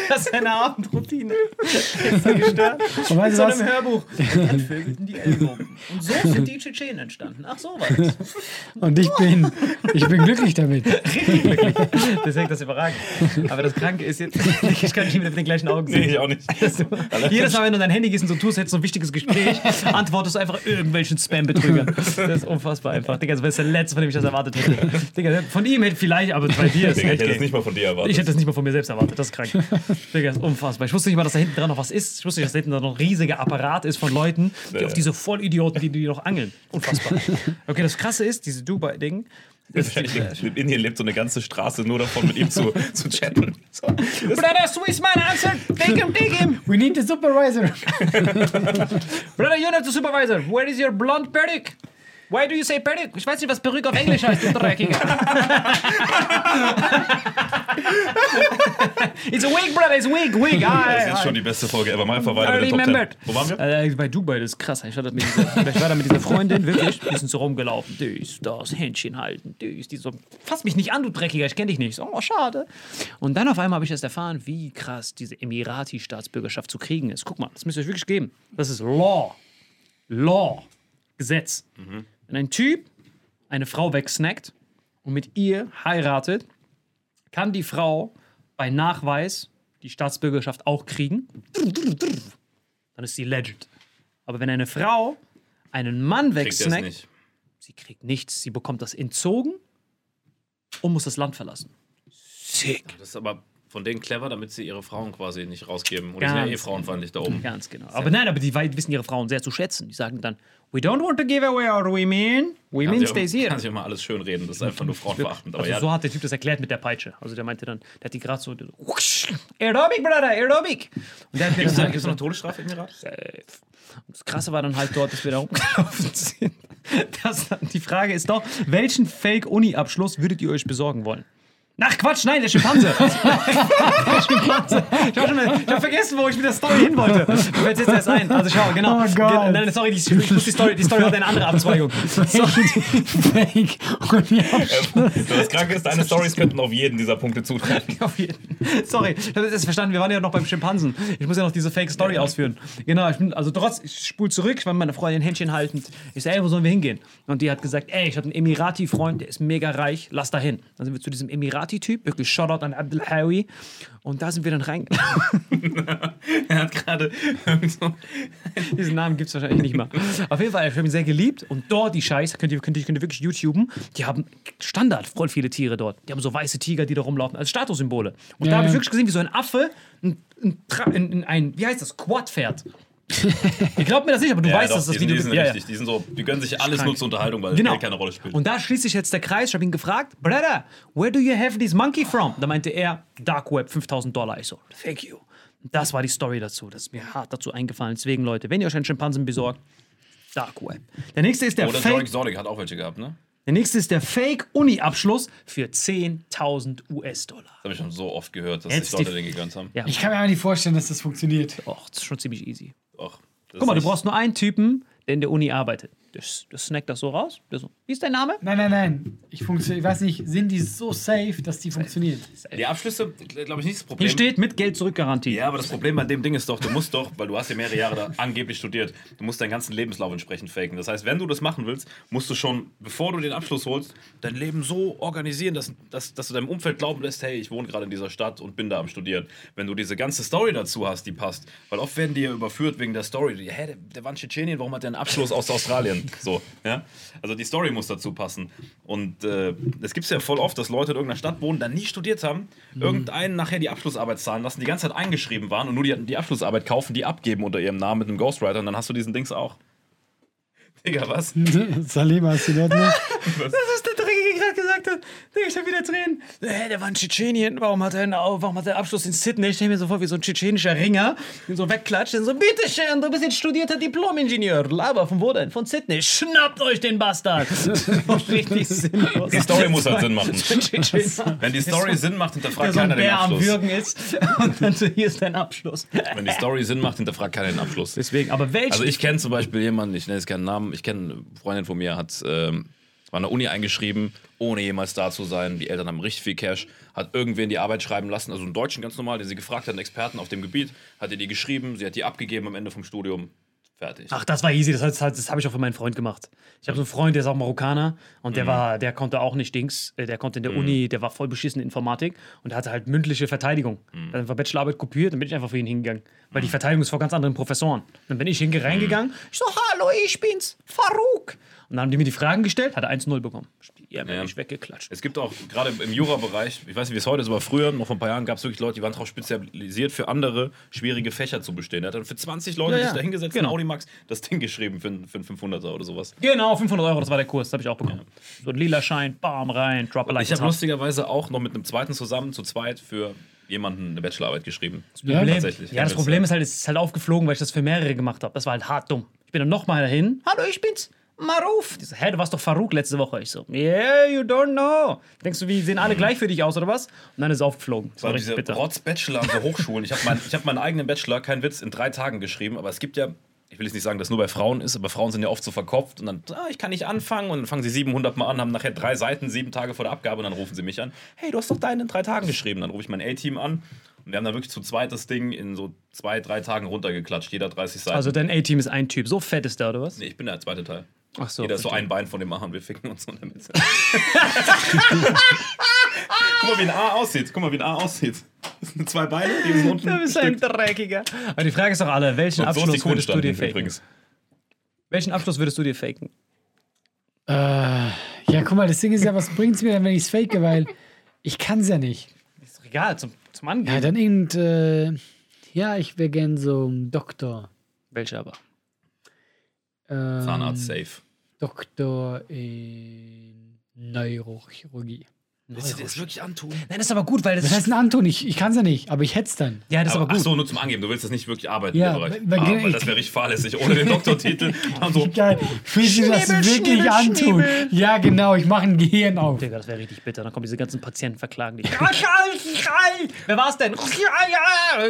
Das ist eine, eine Abendroutine. Ist gestört? Und weißt So einem was? Hörbuch. Dann vögelten die Ellbogen. Und so sind die Tschetschenen entstanden. Ach, so war das. Und ich bin, ich bin glücklich damit. Richtig glücklich. Deswegen das überragend. Aber das Kranke ist jetzt, ich kann nicht mehr mit den gleichen Augen sehen. Nee, ich auch nicht. Jedes Mal, wenn du dein Handy gehst und so tust, hättest du ein wichtiges Gespräch, antwortest du einfach irgendwelchen Spam-Betrügern. Das ist unfassbar einfach. Digga, das wäre der letzte, von dem ich das erwartet hätte. [laughs] Digga, von ihm hätte vielleicht, aber bei dir ist Digga, ich hätte es gay. nicht mal von dir erwartet. Ich hätte das nicht mal von mir selbst erwartet. Das ist krank. [laughs] Digga, das ist unfassbar. Ich wusste nicht mal, dass da hinten dran noch was ist. Ich wusste nicht, dass da hinten noch ein riesiger Apparat ist von Leuten, die Ja. auf diese Vollidioten, die, die noch angeln. Unfassbar. [laughs] Okay, das Krasse ist, diese Dubai-Ding. In hier lebt so eine ganze Straße nur davon, mit ihm zu, zu chatten. So. Brother, Swiss man answer. Take him, take him. We need the supervisor. Brother, you're not the supervisor. Where is your blonde Peruk? Why do you say Peruk? Ich weiß nicht, was Peruk auf Englisch heißt, du Dreckiger. [laughs] it's a wig, brother, it's a wig, wig. Ah, Das ist schon die beste Folge ever. Mal einfach weiter mit den Top 10. remembered. Wo waren wir? Äh, bei Dubai, das ist krass. Ich war, da mit dieser, ich war da mit dieser Freundin, wirklich. Die sind so rumgelaufen. Düs, das, Händchen halten. Düs, die so, fass mich nicht an, du Dreckiger, ich kenne dich nicht. So, oh, schade. Und dann auf einmal habe ich erst erfahren, wie krass diese Emirati-Staatsbürgerschaft zu kriegen ist. Guck mal, das müsst ihr euch wirklich geben. Das ist Law. Law. Gesetz. Wenn ein Typ eine Frau wegsnackt und mit ihr heiratet, kann die Frau bei Nachweis die Staatsbürgerschaft auch kriegen. Dann ist sie legend. Aber wenn eine Frau einen Mann wegsnackt, sie kriegt nichts. Sie bekommt das entzogen und muss das Land verlassen. Sick. Das ist aber von denen clever, damit sie ihre Frauen quasi nicht rausgeben. Die sind ja eh frauenfeindlich da oben. Ganz genau. Aber nein, aber die wissen ihre Frauen sehr zu schätzen. Die sagen dann, we don't want to give away our women. Women stays here. Kann sich immer alles schön reden. Das ist einfach nur [laughs] frauenverachtend. Aber Also ja, so hat der Typ das erklärt mit der Peitsche. Also der meinte dann, der hat die gerade so, der so "Wusch, Aerobic, Brother, Aerobic. Und der hat mir Gibt es dann da so, eine Todesstrafe im Irak? Und [laughs] das Krasse war dann halt dort, dass wir da [laughs] rumgelaufen sind. Das, die Frage ist doch, welchen Fake-Uni-Abschluss würdet ihr euch besorgen wollen? Ach Quatsch, nein, der Schimpanse. [laughs] der Schimpanse. Ich habe hab vergessen, wo ich mit der Story hin wollte. Mir fällt's jetzt erst ein. Also schau, genau. Oh Gott. Ge- Nein, sorry, die, ich muss die Story, die Story hat eine andere Abzweigung. Fake. Und ja, Das Kranke ist, deine Stories könnten auf jeden dieser Punkte zutreffen. Auf jeden. Sorry, ich habe jetzt verstanden, wir waren ja noch beim Schimpansen. Ich muss ja noch diese Fake Story ausführen. Genau, ich bin, also trotz, ich spul zurück, ich war mit meiner Freundin Händchen haltend. Ich sag, ey, wo sollen wir hingehen? Und die hat gesagt, ey, ich habe einen Emirati-Freund, der ist mega reich, lass da hin. Dann sind wir zu diesem Emirati-Typ, wirklich Shoutout an Abdel Hawi. Und da sind wir dann reingelaufen. [laughs] Er hat gerade [laughs] Diesen Namen gibt es wahrscheinlich nicht mehr. Auf jeden Fall, ich habe ihn sehr geliebt. Und dort, die Scheiße, könnt ihr, könnt ihr, könnt ihr wirklich YouTuben, die haben Standard voll viele Tiere dort. Die haben so weiße Tiger, die da rumlaufen, als Statussymbole. Und Ja, da habe ich wirklich gesehen, wie so ein Affe ein, ein, ein, ein wie heißt das, Quad fährt. Ich glaube mir das nicht, aber du Ja, weißt, doch, dass das die, sind- Video die sind ja, ja. richtig. Die sind so, die gönnen sich alles krank. nur zur Unterhaltung, weil Genau. Geld keine Rolle spielt. Und da schließt sich jetzt der Kreis. Ich habe ihn gefragt, Brother, where do you have this monkey from? Da meinte er, Dark Web, 5000 Dollar. Ich so, thank you. Das war die Story dazu. Das ist mir hart dazu eingefallen. Deswegen, Leute, wenn ihr euch einen Schimpansen besorgt, Dark Web. Der nächste ist der Oder Fake. Jorik Zornig hat auch welche gehabt, ne? Der nächste ist der Fake-Uni-Abschluss für 10.000 US-Dollar. Das habe ich schon so oft gehört, dass Jetzt sich Leute den gegönnt haben. Ja, ich kann mir aber nicht vorstellen, dass das funktioniert. och, das ist schon ziemlich easy. Das Guck mal, du brauchst nur einen Typen, der in der Uni arbeitet. Der, der snackt das so raus. Der so, wie ist dein Name? Nein, nein, nein. Ich, ich weiß nicht, sind die so safe, dass die funktionieren? Die Abschlüsse, glaube ich, nicht das Problem. Hier steht mit Geld zurückgarantie. Ja, aber das Problem bei dem Ding ist doch, du musst doch, weil du hast ja mehrere Jahre da angeblich studiert, du musst deinen ganzen Lebenslauf entsprechend faken. Das heißt, wenn du das machen willst, musst du schon, bevor du den Abschluss holst, dein Leben so organisieren, dass, dass, dass du deinem Umfeld glauben lässt, hey, ich wohne gerade in dieser Stadt und bin da am Studieren. Wenn du diese ganze Story dazu hast, die passt. Weil oft werden die ja überführt wegen der Story. Hä, der, der war in Tschetschenien, warum hat der einen Abschluss aus Australien? So, ja. Also die Story muss dazu passen. Und äh, es gibt ja voll oft, dass Leute in irgendeiner Stadt wohnen, dann nie studiert haben, irgendeinen nachher die Abschlussarbeit zahlen lassen, die ganze Zeit eingeschrieben waren und nur die, die Abschlussarbeit kaufen, die abgeben unter ihrem Namen mit einem Ghostwriter und dann hast du diesen Dings auch. Digga, was? [laughs] Salim, hast du das noch? Das ist der gerade gesagt hat. Digga, ich hab wieder Tränen. Hä, der war in Tschetschenien. Warum hat er einen, warum hat er Abschluss in Sydney? Ich stell mir so vor, wie so ein tschetschenischer Ringer, den so wegklatscht. Und so, bitteschön, du bist jetzt studierter Diplom-Ingenieur. Laber, von wo denn? Von Sydney. Schnappt euch den Bastard. [laughs] Richtig sinnlos. Die Story muss halt Sinn machen. [laughs] Wenn die Story Sinn macht, hinterfragt keiner den Bär am Abschluss. Würgen ist. [laughs] Und dann so, hier ist dein Abschluss. Wenn die Story Sinn macht, hinterfragt keiner den Abschluss. Deswegen, aber welchen? Also ich kenne zum Beispiel jemanden, ich nenne jetzt keinen Namen, ich kenne eine Freundin von mir, hat ähm, war an der Uni eingeschrieben, ohne jemals da zu sein. Die Eltern haben richtig viel Cash, hat irgendwen die Arbeit schreiben lassen, also einen Deutschen ganz normal, den sie gefragt hat, einen Experten auf dem Gebiet, hat ihr die geschrieben, sie hat die abgegeben am Ende vom Studium. Fertig. Ach, das war easy. Das, heißt, das habe ich auch für meinen Freund gemacht. Ich habe so einen Freund, der ist auch Marokkaner und der war, der konnte auch nicht Dings. äh, Der konnte in der Uni, der war voll beschissen in Informatik und der hatte halt mündliche Verteidigung. Dann einfach Bachelorarbeit kopiert, dann bin ich einfach für ihn hingegangen. Weil die Verteidigung ist vor ganz anderen Professoren. Dann bin ich hinge reingegangen. Ich so, hallo, ich bin's, Farouk. Und dann haben die mir die Fragen gestellt, hat er 1-0 bekommen. Ja, mir Ja. nicht weggeklatscht. Es gibt auch gerade im Jura-Bereich, ich weiß nicht, wie es heute ist, aber früher, noch vor ein paar Jahren, gab es wirklich Leute, die waren darauf spezialisiert, für andere schwierige Fächer zu bestehen. Er hat dann für 20 Leute Ja, sich ja. da hingesetzt, Genau. Audimax, das Ding geschrieben für, einen- für einen 500er oder sowas. Genau, 500 Euro, das war der Kurs, das habe ich auch bekommen. So ein lila Schein, bam, rein, drop a like. Ich habe lustigerweise auch noch mit einem zweiten zusammen, zu zweit, für jemanden eine Bachelorarbeit geschrieben. Ja, tatsächlich. Ja, das Problem ist halt, es ist halt aufgeflogen, weil ich das für mehrere gemacht habe. Das war halt hart dumm. Ich bin dann nochmal dahin. Hallo, ich bin's. Maruf. Die so, hä, du warst doch Farouk letzte Woche. Ich so, yeah, you don't know. Denkst du, wie sehen alle gleich für dich aus oder was? Und dann ist es aufgeflogen. Das war diese bitter. Rotz-Bachelor an so [laughs] Hochschulen. Ich habe mein, ich hab meinen eigenen Bachelor, kein Witz, in drei Tagen geschrieben, aber es gibt ja, ich will jetzt nicht sagen, dass es nur bei Frauen ist, aber Frauen sind ja oft so verkopft und dann, ah, ich kann nicht anfangen und dann fangen sie 700 Mal an, haben nachher drei Seiten, sieben Tage vor der Abgabe und dann rufen sie mich an. Hey, du hast doch deinen in drei Tagen geschrieben. Dann rufe ich mein A-Team an und wir haben dann wirklich zu zweit das Ding in so zwei, drei Tagen runtergeklatscht, jeder 30 Seiten. Also dein A-Team ist ein Typ. So fett ist der, oder was? nee, ich bin der zweite Teil. Ach so. Jeder ist so verstehe. ein Bein von dem machen, wir ficken uns so in der Mitte. Guck mal, wie ein A aussieht. Guck mal, wie ein A aussieht. Das sind zwei Beine, die sind unten Du bist ein. Dreckiger. Aber die Frage ist doch alle, welchen Und so Abschluss würdest du dir faken? übrigens. Welchen Abschluss würdest du dir faken? Äh, ja, guck mal, das Ding ist ja, was bringt's mir denn, wenn ich's fake, weil ich kann's ja nicht. Ist doch egal, zum, zum Angehen. Ja, dann irgend, äh, ja, ich wäre gern so ein Doktor. Welcher aber? Ähm, Zahnarzt safe. Doktor in Neurochirurgie. Willst du dir das wirklich antun? Nein, das ist aber gut, weil das Das heißt ein Anton, ich, ich kann's ja nicht, aber ich hätte es dann. Ja, das ist aber Ach gut. so, nur zum Angeben. Du willst das nicht wirklich arbeiten Ja, im Bereich. weil- weil- ah, weil das wäre richtig fahrlässig. Ohne den Doktortitel. [laughs] Also, Geil. Willst du das wirklich schnibbel, antun? schnibbel. Ja, genau, ich mache ein Gehirn auf. Digga, das wäre richtig bitter. Dann kommen diese ganzen Patienten, verklagen dich. [laughs] Wer war's denn?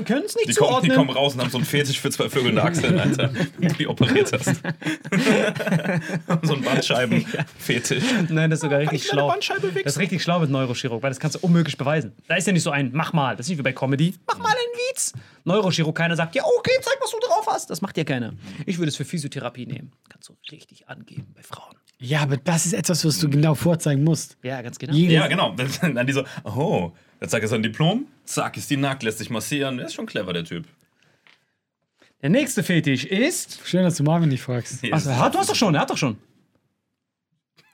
Können es nicht die, kommen, die zuordnen. kommen raus und haben so einen Fetisch für zwei vögelnde Achseln, Alter. [laughs] Wenn du die operiert hast. so ein Bandscheiben-Fetisch. Nein, das ist sogar richtig schlau. Das ist richtig schlau Neurochirurg, weil das kannst du unmöglich beweisen. Da ist ja nicht so ein, mach mal. Das ist nicht wie bei Comedy. Mach mal einen Witz. Neurochirurg, keiner sagt, ja, okay, zeig, was du drauf hast. Das macht ja keiner. Ich würde es für Physiotherapie nehmen. Kannst du richtig angeben bei Frauen. Ja, aber das ist etwas, was du genau vorzeigen musst. Ja, ganz genau. Jede- Ja, genau. [laughs] Dann, die so, oh, dann zeigt er sein Diplom, zack, ist die nackt, lässt sich massieren. Der ist schon clever, der Typ. Der nächste Fetisch ist. Schön, dass du Marvin nicht fragst. Ist- er hat, du hast doch schon, er hat doch schon.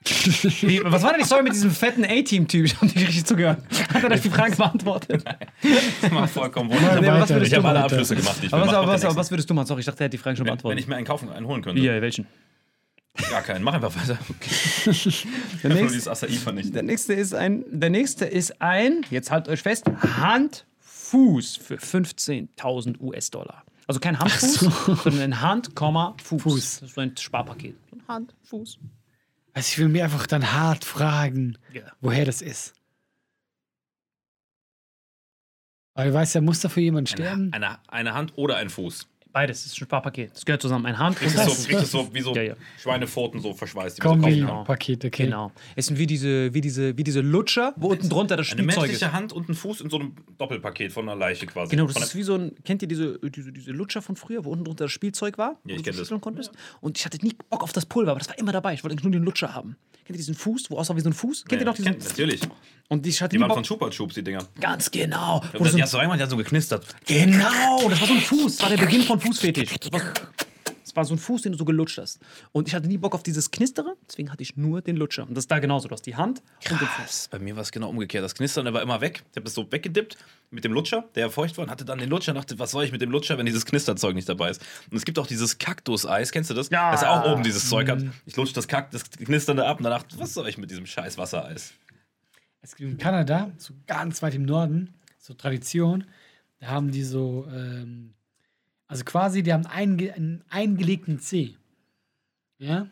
Wie, was war denn die Story mit diesem fetten A-Team-Typ? Ich habe nicht richtig zugehört. Hat er euch die Frage beantwortet? Das macht vollkommen Mal wunderbar. Was Ich habe du alle machen? Abschlüsse gemacht. Ich. Aber was, aber, was, aber was würdest du machen? Sorry, ich dachte, er hat die Frage schon wenn, beantwortet. wenn ich mir einen kaufen, einen holen könnte. Ja, welchen? Gar keinen. Mach einfach weiter. Der Einfach nur nächste, dieses Acai vernichten. der nächste ist ein, der nächste ist ein, jetzt haltet euch fest, Hand-Fuß für 15.000 US-Dollar. Also kein Handfuß, sondern ein Hand, Komma, Fuß. Fuß. Das ist so ein Sparpaket. Hand, Fuß. Also ich will mir einfach dann hart fragen, Ja. woher das ist. Aber du weißt ja, muss dafür jemand sterben? Eine, eine, eine Hand oder ein Fuß. Beides, das ist ein Sparpaket. Das gehört zusammen. Ein Hand und Kriegst du so, so wie so Ja, ja. Schweinepfoten so verschweißt. die man so. Kombi-Paket, okay. Genau. Es sind wie diese, wie diese, wie diese Lutscher, wo unten drunter das Eine Spielzeug ist. menschliche Hand und ein Fuß in so einem Doppelpaket von einer Leiche quasi. Genau, das Von ist wie so ein, kennt ihr diese, diese, diese Lutscher von früher, wo unten drunter das Spielzeug war? wo Ja, ich du kenn so das. konntest? Und ich hatte nie Bock auf das Pulver, aber das war immer dabei. Ich wollte eigentlich nur den Lutscher haben. Kennt ihr diesen Fuß, wo aussah wie so ein Fuß? Kennt Ja, ihr noch diesen? kennt- Natürlich. Und ich hatte Die waren von Chupa Chups, die Dinger. Ganz genau. Und du so die hast du reingemacht, die hat so geknistert. genau, das war so ein Fuß. Das war der Beginn von Fußfetisch. Das war, das war so ein Fuß, den du so gelutscht hast. Und ich hatte nie Bock auf dieses Knistere, deswegen hatte ich nur den Lutscher. Und das ist da genauso. Du hast die Hand und den Fuß. Krass. Bei mir war es genau umgekehrt. Das Knistern der war immer weg. Ich habe das so weggedippt mit dem Lutscher, der ja feucht war, und hatte dann den Lutscher und dachte, was soll ich mit dem Lutscher, wenn dieses Knisterzeug nicht dabei ist? Und es gibt auch dieses Kaktuseis, kennst du das? Ja. Das auch oben dieses Zeug hat. Ich lutsche das, Kakt das Knisternde ab und dann dachte, was soll ich mit diesem scheiß Wassereis? Es gibt in Kanada, so ganz weit im Norden, so Tradition, da haben die so, ähm, also quasi, die haben einge einen eingelegten Zeh. Ja?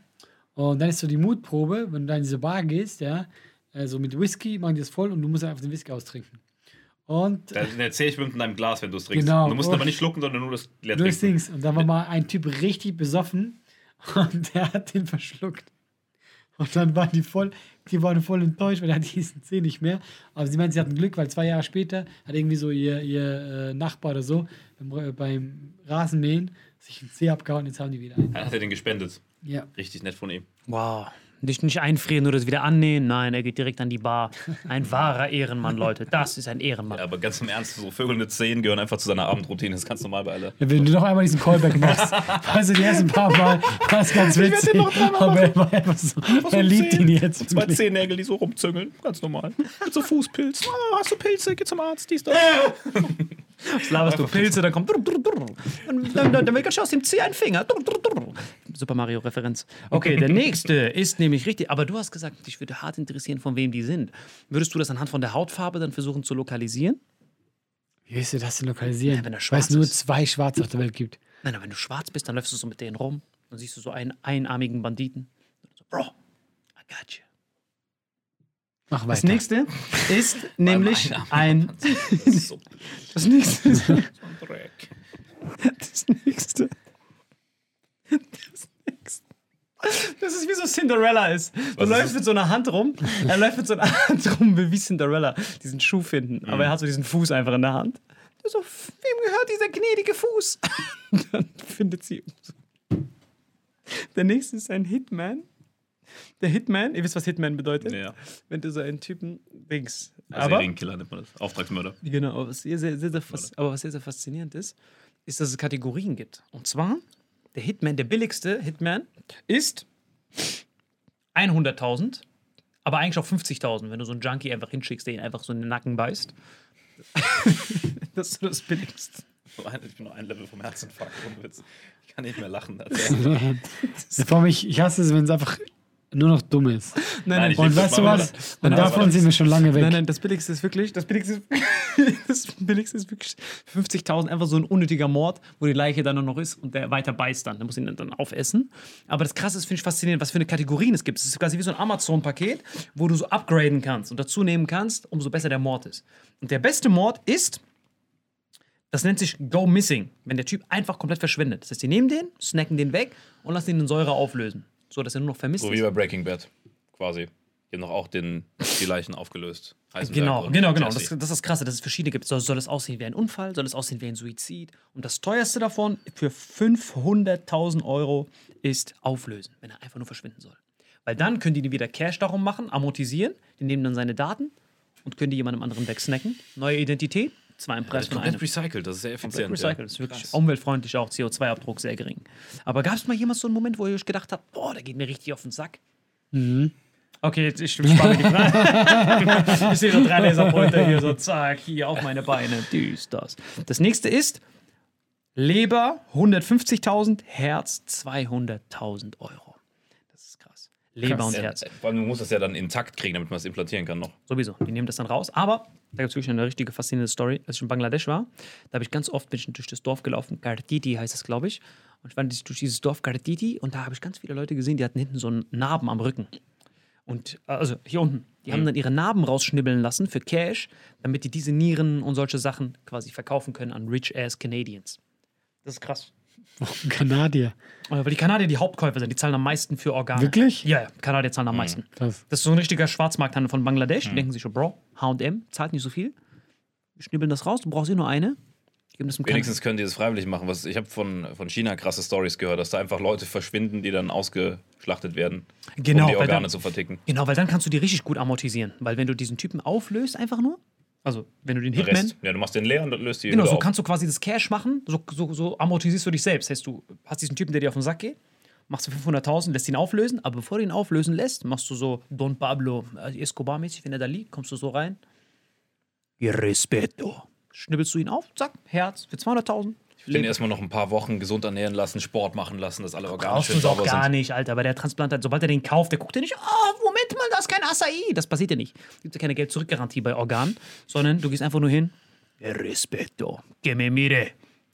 Und dann ist so die Mutprobe, wenn du da in diese Bar gehst, ja, so mit Whisky, machen die das voll und du musst einfach den Whisky austrinken. Und Da erzähle ich mit in deinem Glas, wenn du es trinkst. Genau. Du musst aber nicht schlucken, sondern nur das leer trinken. Dings. Und da war mal ein Typ richtig besoffen [laughs] und der hat den verschluckt. Und dann waren die voll, die waren voll enttäuscht, weil er hat diesen Zeh nicht mehr. Aber sie meinen, sie hatten Glück, weil zwei Jahre später hat irgendwie so ihr, ihr äh, Nachbar oder so beim, beim Rasenmähen sich einen Zeh abgehauen, jetzt haben die wieder einen. Dann hat er den gespendet. Ja. Richtig nett von ihm. Wow. Nicht, nicht einfrieren, nur das wieder annähen. Nein, er geht direkt an die Bar. Ein [laughs] wahrer Ehrenmann, Leute. Das ist ein Ehrenmann. Ja, aber ganz im Ernst, so Vögel mit Zehen gehören einfach zu seiner Abendroutine. Das ist ganz normal bei alle. Wenn du noch einmal diesen Callback machst, [laughs] also die ersten paar Mal war es ganz witzig, aber er war einfach so, er liebt ihn jetzt. Zwei. Zehennägel, die so rumzüngeln. Ganz normal. Mit so Fußpilz. Ah, hast du Pilze? Geh zum Arzt. Dies, das. [laughs] Was laberst du Pilze, dann kommt. Dann, dann, dann ganz schön aus dem C ein Finger. Super Mario-Referenz. Okay, der nächste ist nämlich richtig. Aber du hast gesagt, dich würde hart interessieren, von wem die sind. Würdest du das anhand von der Hautfarbe dann versuchen zu lokalisieren? Wie willst du das denn lokalisieren? Ja, wenn er Weil es nur zwei Schwarze auf der Welt gibt. Nein, nein, wenn du schwarz bist, dann läufst du so mit denen rum. Dann siehst du so einen einarmigen Banditen. So, Bro, I got you. Mach Das weiter. nächste ist nämlich [laughs] ein. Das nächste ist. Das nächste. Das nächste. Das ist wie so Cinderella ist. Du Was ist läufst das? mit so einer Hand rum. Er läuft mit so einer Hand rum, will wie Cinderella diesen Schuh finden. Aber er hat so diesen Fuß einfach in der Hand. So, wem gehört dieser gnädige Fuß? [laughs] Dann findet sie. Der nächste ist ein Hitman. Der Hitman, ihr wisst, was Hitman bedeutet? Ja. Wenn du so einen Typen Dings. Also Aber Serienkiller nennt man das. Auftragsmörder. Genau, aber was sehr, sehr, sehr, sehr, fas- aber was sehr, sehr faszinierend ist, ist, dass es Kategorien gibt. Und zwar, der Hitman, der billigste Hitman, ist 100.000, aber eigentlich auch 50.000, wenn du so einen Junkie einfach hinschickst, der ihn einfach so in den Nacken beißt. [laughs] das ist so das billigste. Ich bin noch ein Level vom Herzinfarkt. Ich kann nicht mehr lachen. Vor allem, ich, ich hasse es, wenn es einfach nur noch dumm ist. [laughs] Nein, ich Und weißt du was? Und Nein, davon sind wir schon lange weg. Nein, nein, das billigste ist wirklich, das billigste ist, [laughs] das billigste ist wirklich 50.000, einfach so ein unnötiger Mord, wo die Leiche dann nur noch ist und der weiter beißt dann. Der muss ihn dann aufessen. Aber das Krasse ist, finde ich faszinierend, was für eine Kategorien es gibt. Es ist quasi wie so ein Amazon-Paket, wo du so upgraden kannst und dazu nehmen kannst, umso besser der Mord ist. Und der beste Mord ist, das nennt sich Go Missing, wenn der Typ einfach komplett verschwindet. Das heißt, die nehmen den, snacken den weg und lassen ihn in Säure auflösen, so dass er nur noch vermisst So ist. wie bei Breaking Bad. Quasi. Die haben noch auch den, die Leichen aufgelöst. Heisenberg Genau, und genau, genau. Das, das ist das Krasse, dass es verschiedene gibt. Soll, soll es aussehen wie ein Unfall? Soll es aussehen wie ein Suizid? Und das teuerste davon für 500.000 Euro ist auflösen, wenn er einfach nur verschwinden soll. Weil dann können die die wieder Cash darum machen, amortisieren, die nehmen dann seine Daten und können die jemandem anderen wegsnacken. Neue Identität, zwei im Das Preis ist von einem. recycelt, das ist sehr effizient. Recycelt, das ist wirklich umweltfreundlich auch, CO2-Abdruck sehr gering. Aber gab es mal jemals so einen Moment, wo ihr euch gedacht habt, boah, der geht mir richtig auf den Sack? Okay, jetzt ich spare mir die Frage. [laughs] ich sehe so drei Laserpointer hier, so zack, hier auf meine Beine, dies, das. Das nächste ist Leber 150.000, Herz 200.000 Euro. Das. Leber Krass. und Ja, Herz. Vor allem, du musst das ja dann intakt kriegen, damit man es implantieren kann noch. Sowieso, die nehmen das dann raus. Aber da gibt es wirklich eine richtige faszinierende Story. Als ich in Bangladesch war, da habe ich ganz oft bin ich durch das Dorf gelaufen. Kartiti heißt es, glaube ich. Und ich war durch dieses Dorf Kartiti und da habe ich ganz viele Leute gesehen, die hatten hinten so einen Narben am Rücken. Und also hier unten. Die haben dann ihre Narben rausschnibbeln lassen für Cash, damit die diese Nieren und solche Sachen quasi verkaufen können an rich ass Canadians. Das ist krass. [laughs] Kanadier. Äh, Weil die Kanadier die Hauptkäufer sind. Die zahlen am meisten für Organe. Wirklich? Ja, ja. Kanadier zahlen am meisten. Krass. Das ist so ein richtiger Schwarzmarkthandel von Bangladesch. Die denken sich schon, Bro, HM zahlt nicht so viel. Wir schnibbeln das raus, du brauchst eh nur eine. Wenigstens können die das freiwillig machen. Was, ich habe von, von China krasse Stories gehört, dass da einfach Leute verschwinden, die dann ausgeschlachtet werden, Genau, um die Organe dann- zu verticken. Genau, weil dann kannst du die richtig gut amortisieren. Weil wenn du diesen Typen auflöst, einfach nur, also wenn du den Hitman, Rest, ja, du machst den leer und löst die genau, so auf. kannst du quasi das Cash machen, so, so, so amortisierst du dich selbst. Heißt, du hast diesen Typen, der dir auf den Sack geht, machst du 500.000, lässt ihn auflösen, aber bevor du ihn auflösen lässt, machst du so Don Pablo äh, Escobar-mäßig, wenn er da liegt, kommst du so rein. Respeto. Schnibbelst du ihn auf, zack, Herz für 200.000. Den erstmal noch ein paar Wochen gesund ernähren lassen, Sport machen lassen, dass alle Organe Brauchst schön du auch sauber gar sind. nicht, Alter. Bei der Transplantat, sobald er den kauft, der guckt ja nicht, oh, Moment mal, da ist kein Acai. Das passiert ja nicht. Gibt ja keine Geld-Zurück-Garantie bei Organen, sondern du gehst einfach nur hin. Respeto. Que me mire.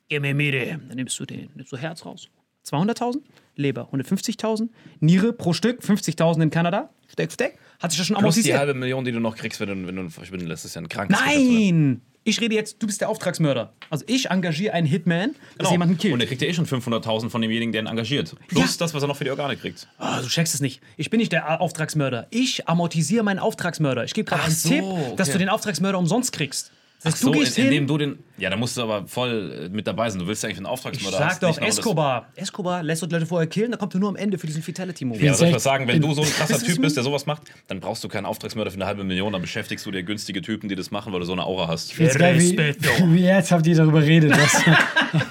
Que me mire. Dann nimmst du den, nimmst du Herz raus. 200.000, Leber 150.000, Niere pro Stück 50.000 in Kanada. Steck, steck. Hat sich das schon Plus die amortisiert? halbe Million, die du noch kriegst, wenn du, wenn du verschwinden lässt, ist ja ein krankes Geschäft, oder? Ich rede jetzt, du bist der Auftragsmörder. Also ich engagiere einen Hitman, dass Genau. jemanden killt. Und er kriegt ja eh schon 500.000 von demjenigen, der ihn engagiert. Plus das, was er noch für die Organe kriegt. Ah, du checkst es nicht. Ich bin nicht der Auftragsmörder. Ich amortisiere meinen Auftragsmörder. Ich gebe gerade einen so, Tipp, dass okay. du den Auftragsmörder umsonst kriegst. Das heißt, so, in, hin. indem du den. Ja, da musst du aber voll äh, mit dabei sein. Du willst ja eigentlich einen ich Auftragsmörder sag hast, doch, nur Escobar. Escobar lässt Leute vorher killen, dann kommt er nur am Ende für diesen Fatality-Move. Ja, soll ich was sagen, wenn du so ein krasser [laughs] Typ bist, der sowas macht, dann brauchst du keinen Auftragsmörder für eine halbe Million, dann beschäftigst du dir günstige Typen, die das machen, weil du so eine Aura hast. Ich find's geil, wie, [laughs] wie ernsthaft ihr darüber redet. [laughs]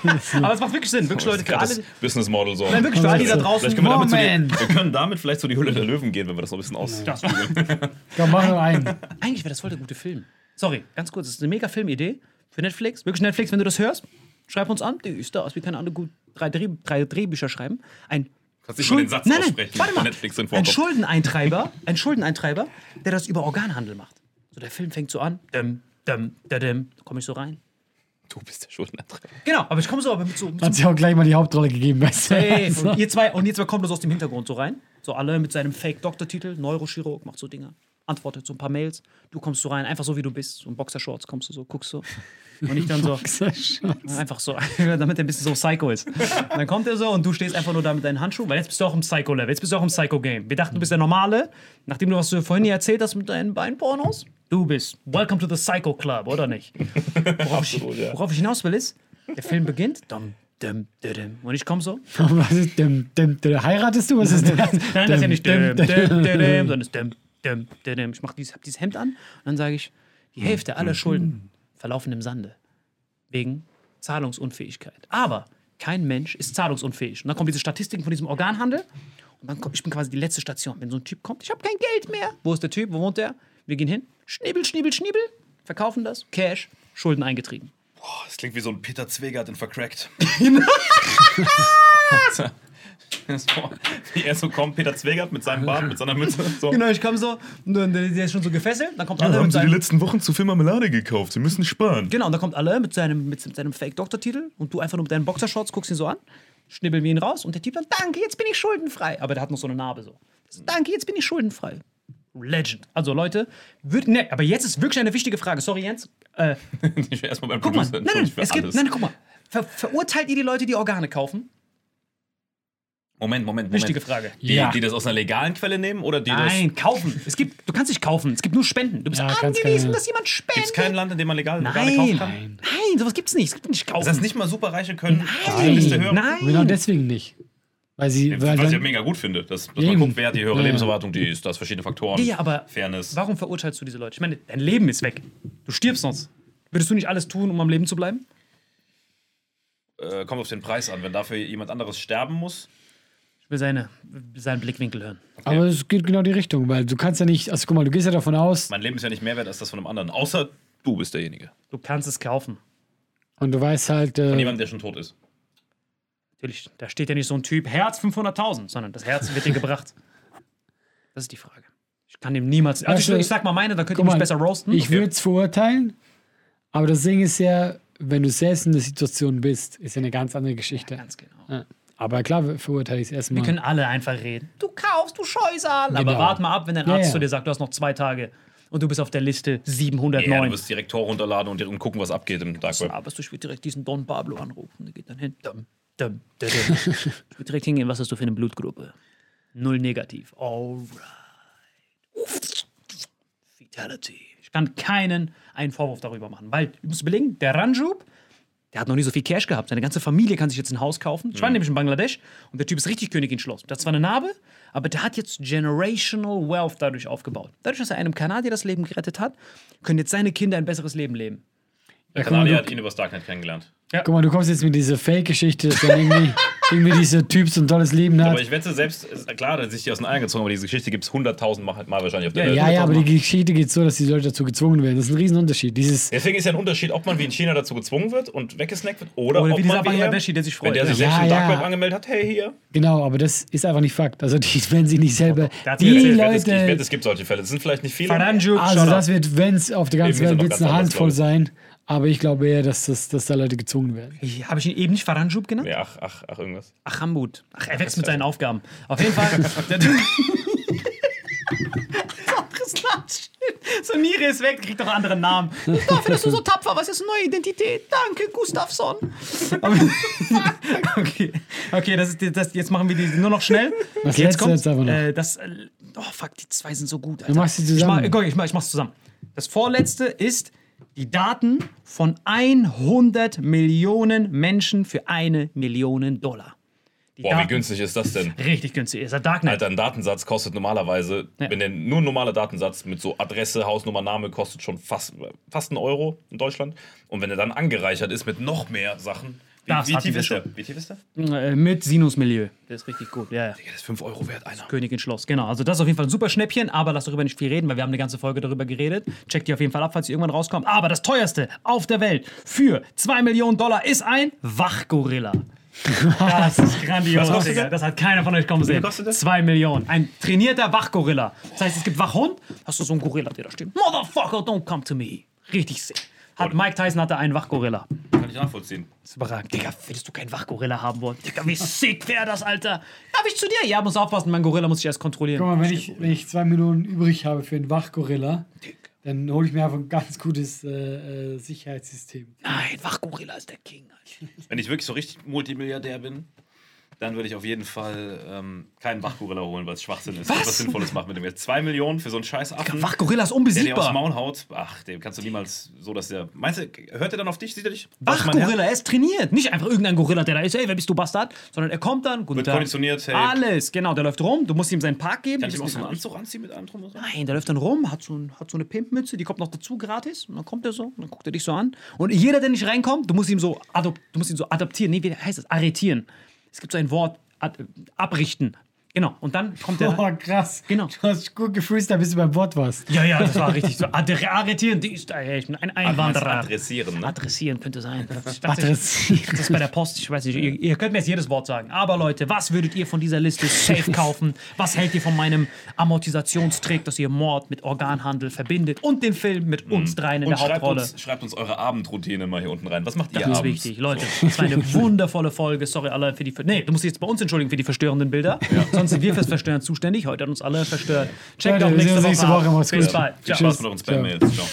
Was, Aber es macht wirklich Sinn. Wirklich, Leute, für alle. Business Model so. Nein, wirklich, für alle, die da draußen. können wir, damit die, wir können damit vielleicht zu die Hülle der Löwen gehen, wenn wir das noch ein bisschen aus. komm, mach noch einen. Eigentlich wäre das voll der gute Film. Sorry, ganz kurz. Das ist eine mega Filmidee für Netflix. Wirklich Netflix, wenn du das hörst, schreib uns an. Die ist da aus. Wir können alle gut drei, Dreh, drei Drehbücher schreiben. Ein Kannst nicht mal den Satz nein, nein, warte mal. Netflix Ein. Schuldeneintreiber, ein Schuldeneintreiber, der das über Organhandel macht. So, der Film fängt so an. Dum, dum, da, dum. Da komme ich so rein. Du bist der Schuldneintreiber. Genau, aber ich komme so aber mit so. Mit so Hat sich auch gleich mal die Hauptrolle gegeben, weißt du? Hey, [laughs] und ihr zwei, und ihr zwei kommt das aus dem Hintergrund so rein. So alle mit seinem Fake-Doktortitel, Neurochirurg, macht so Dinge. Antwortet so ein paar Mails. Du kommst so rein, einfach so wie du bist. So in Boxershorts kommst du so, guckst so. [laughs] Und ich dann so, einfach so, [laughs] damit er ein bisschen so Psycho ist. Und dann kommt er so und du stehst einfach nur da mit deinen Handschuhen, weil jetzt bist du auch im Psycho-Level, jetzt bist du auch im Psycho-Game. Wir dachten, du bist der Normale, nachdem du, was du vorhin hier erzählt hast mit deinen Beinpornos. Du bist Welcome to the Psycho Club, oder nicht? [laughs] Worauf, ich, Absolut, ja. worauf ich hinaus will ist, der Film beginnt, dum, dum, dum, dum. und ich komme so, Was ist dem, dem, dem, heiratest du? Was ist das? Nein, das ist ja nicht dum, dum, dum, dum, sondern ist dum, Ich mach dieses, hab dieses Hemd an und dann sage ich, die Hälfte aller Schulden verlaufen im Sande. Wegen Zahlungsunfähigkeit. Aber kein Mensch ist zahlungsunfähig. Und dann kommen diese Statistiken von diesem Organhandel. Und dann komm, ich bin quasi die letzte Station. Wenn so ein Typ kommt, ich habe kein Geld mehr. Wo ist der Typ? Wo wohnt der? Wir gehen hin. Schniebel, schniebel, schniebel. Verkaufen das. Cash. Schulden eingetrieben. Boah, das klingt wie so ein Peter Zwegert in vercrackt. [laughs] [laughs] [laughs] [laughs] wie er so kommt, Peter Zwegert mit seinem Bart, mit seiner Mütze. So. Genau, ich komme so. Und dann- der ist schon so gefesselt. Dann kommt alle mit seinem, letzten Wochen zu viel Marmelade gekauft? Sie müssen sparen. Genau, und dann kommt alle mit seinem, mit seinem Fake-Doktortitel und du einfach nur mit deinen Boxershorts guckst ihn so an, schnibbeln wir ihn raus und der Typ dann, danke, jetzt bin ich schuldenfrei. Aber der hat noch so eine Narbe so. Danke, jetzt bin ich schuldenfrei. Legend. Also Leute, würd, ne, aber jetzt ist wirklich eine wichtige Frage. Sorry, Jens. Äh, [laughs] Ich will erstmal beim guck mal, Producer nein, nein, es gibt, nein, guck mal. Ver, verurteilt ihr die Leute, die Organe kaufen? Moment, Moment, Moment. Wichtige Frage. Die, Ja. die das aus einer legalen Quelle nehmen oder die Nein, kaufen. Es gibt, du kannst nicht kaufen. Es gibt nur Spenden. Du bist Ja, angewiesen, dass jemand das. spendet. Gibt es kein Land, in dem man legal Nein, kaufen kann? nein, nein, sowas gibt's nicht. Es gibt nicht kaufen. Das heißt, nicht mal Superreiche können Nein, hören? nein. Genau deswegen nicht. Weil sie, weil Was ich ja mega gut finde, dass, dass man guckt, wer hat die höhere Ja. Lebenserwartung, die ist, das verschiedene Faktoren. Ja, aber Fairness. warum verurteilst du diese Leute? Ich meine, dein Leben ist weg. Du stirbst sonst. Würdest du nicht alles tun, um am Leben zu bleiben? Äh, kommt auf den Preis an. Wenn dafür jemand anderes sterben muss, will seine, seinen Blickwinkel hören. aber es geht genau die Richtung, weil du kannst ja nicht, also guck mal, du gehst ja davon aus mein Leben ist ja nicht mehr wert als das von einem anderen. Außer du bist derjenige. Du kannst es kaufen. und du weißt halt, Von äh, jemandem, der schon tot ist. Natürlich, da steht ja nicht so ein Typ, Herz 500.000, sondern das Herz wird dir gebracht. [laughs] Das ist die Frage. Ich kann dem niemals. Also du, ich, ich sag mal meine, dann könnt ihr mich mal, besser roasten. ich würde es verurteilen, aber das Ding ist ja, wenn du selbst in der Situation bist, ist ja eine ganz andere Geschichte. Ganz genau. Ja. Aber klar verurteile ich es Wir erstmal. können alle einfach reden. Du kaufst, du Scheusal. Aber Genau. warte mal ab, wenn dein Ja, Arzt ja. zu dir sagt, du hast noch zwei Tage und du bist auf der Liste Ja, 709. du wirst direkt Tor runterladen und, und gucken, was abgeht im Dark Web. Aber du spielst direkt diesen Don Pablo anrufen. Der geht dann hin. Dum, Dum, dum, dum. [laughs] Ich würde direkt hingehen, was hast du für eine Blutgruppe? Null negativ. Alright. Fatality. Ich kann keinen einen Vorwurf darüber machen, weil, du musst überlegen, der Ranjub, der hat noch nie so viel Cash gehabt. Seine ganze Familie kann sich jetzt ein Haus kaufen. Ich war nämlich in Bangladesch und der Typ ist richtig König in Schloss. Der hat zwar eine Narbe, aber der hat jetzt generational wealth dadurch aufgebaut. Dadurch, dass er einem Kanadier das Leben gerettet hat, können jetzt seine Kinder ein besseres Leben leben. Der guck mal, Kanadier du- hat ihn übers Darknet kennengelernt. Guck mal, du kommst jetzt mit dieser Fake-Geschichte, dass dann irgendwie, [laughs] irgendwie dieser Typ so ein tolles Leben hat. Aber ich wette selbst, klar, hat sich die aus den Eiern gezogen, aber diese Geschichte gibt es 100.000 Mal, Mal wahrscheinlich auf der Welt. ja, ja, aber die Geschichte geht so, dass die Leute dazu gezwungen werden. Das ist ein Riesenunterschied. Dieses, Deswegen ist ja ein Unterschied, ob man wie in China dazu gezwungen wird und weggesnackt wird oder, Oder ob wie dieser man er- Bangladeschi, der sich Wenn freut. der sich Ja, selbst im ja. Dark Web angemeldet hat, hey, hier. genau, aber das ist einfach nicht Fakt. Also die werden sich nicht selber. Die erzählt, Ich wette, es- ich wette, Leute. es gibt solche Fälle. Es sind vielleicht nicht viele. Faranjub, Also das wird, wenn es auf der ganzen Welt wird es eine Handvoll sein. Aber ich glaube eher, dass, das, dass da Leute gezwungen werden. Habe ich ihn eben nicht Faranjub genannt? Nee, ach, ach, ach, irgendwas. Ach, Hamut. Ach, er wächst mit seinen Aufgaben. Auf jeden Fall. [laughs] So Nire ist weg, kriegt doch einen anderen Namen. Dafür bist du so tapfer. Was ist eine neue Identität? Danke, Gustafsson. [laughs] okay, okay das ist, das, jetzt machen wir die nur noch schnell. Das jetzt letzte kommt, jetzt aber noch. Äh, das, äh, oh fuck, die zwei sind so gut. Alter. Du machst sie Ich, zusammen. mach, guck, ich, mach, ich mach's zusammen. Das vorletzte ist die Daten von 100 Millionen Menschen für eine Million Dollar. Die Boah, wie Daten- günstig ist das denn? Richtig günstig. Ist der Darknet. Alter, ein Datensatz kostet normalerweise, Ja. wenn der nur ein normaler Datensatz mit so Adresse, Hausnummer, Name kostet schon fast, fast einen Euro in Deutschland. Und wenn er dann angereichert ist mit noch mehr Sachen, wie, Das wie tief ist der? Wie tief ist der? Äh, mit Sinusmilieu. Der ist richtig gut. Ja, ja. Der ist 5 Euro wert, einer. Königin Schloss, genau. Also das ist auf jeden Fall ein super Schnäppchen, aber lass darüber nicht viel reden, weil wir haben eine ganze Folge darüber geredet. Checkt die auf jeden Fall ab, falls sie irgendwann rauskommt. Aber das teuerste auf der Welt für 2 Millionen Dollar ist ein Wachgorilla. [laughs] Das ist grandios, kostet Digga. Das hat keiner von euch kommen sehen. 2 Millionen. Ein trainierter Wachgorilla. Das heißt, es gibt Wachhund, hast du so einen Gorilla, der da steht. Motherfucker, don't come to me. Richtig sick. Hat Mike Tyson hatte einen Wachgorilla. Kann ich nachvollziehen. Das ist überragend. Digga, würdest du keinen Wachgorilla haben wollen? Digga, wie sick wäre das, Alter? Darf ich zu dir? Ja, muss aufpassen, mein Gorilla muss ich erst kontrollieren. Guck mal, wenn ich, wenn ich zwei Millionen übrig habe für einen Wachgorilla, dann hole ich mir einfach ein ganz gutes äh, äh, Sicherheitssystem. Nein, Wachgorilla ist der King. Alter. Wenn ich wirklich so richtig Multimilliardär bin, dann würde ich auf jeden Fall ähm, keinen Wachgorilla holen, weil es Schwachsinn ist. Was? Was Sinnvolles machen mit dem Geld. Zwei Millionen für so einen scheiß Affen. Wachgorilla ist der dir aufs unbesiegbar. Maul haut, ach, dem kannst du niemals so, dass der. Meinst du, hört er dann auf dich? Sieht er dich? Wachgorilla, er ist trainiert. Nicht einfach irgendein Gorilla, der da ist, ey, wer bist du, Bastard? Sondern er kommt dann, guten Wird Tag. konditioniert, hey. Alles, genau, der läuft rum, du musst ihm seinen Park geben. Kann ich ihm auch so einen Anzug anziehen mit allem drum und dran? Nein, der läuft dann rum, hat so, ein, hat so eine Pimpmütze, die kommt noch dazu gratis. Und dann kommt er so, und dann guckt er dich so an. Und jeder, der nicht reinkommt, du musst ihm so, adop, du musst ihn so adaptieren. Nee, wie heißt das? Arretieren. Es gibt so ein Wort, abrichten. Genau, und dann kommt er. Oh, krass. Genau. Du hast gut gefreestylt, bis du beim Wort warst. Ja, ja, das war richtig so. Ad- Arretieren, die ist, ey, ich bin ein Einwanderer. Adressieren, ne? Adressieren könnte sein. [laughs] Adressieren. Das ist bei der Post, ich weiß nicht, ihr, ihr könnt mir jetzt jedes Wort sagen. Aber Leute, was würdet ihr von dieser Liste safe [laughs] kaufen? Was hält ihr von meinem Amortisationstrick, dass ihr Mord mit Organhandel verbindet und den Film mit uns dreien in Und der schreibt Hauptrolle? uns, schreibt uns eure Abendroutine mal hier unten rein. Was macht ihr Das ist abends? wichtig, Leute. Das war eine wundervolle Folge. Sorry alle für die. Nee, du musst dich jetzt bei uns entschuldigen für die verstörenden Bilder. Sonst sind wir fürs Verstören zuständig. Heute hat uns alle verstört. Checkt Leute, auch nächste Woche. nächste. Woche. Macht's Bis gut. bald. Viel Ciao. Spaß mit euren Spam-Mails. Ciao.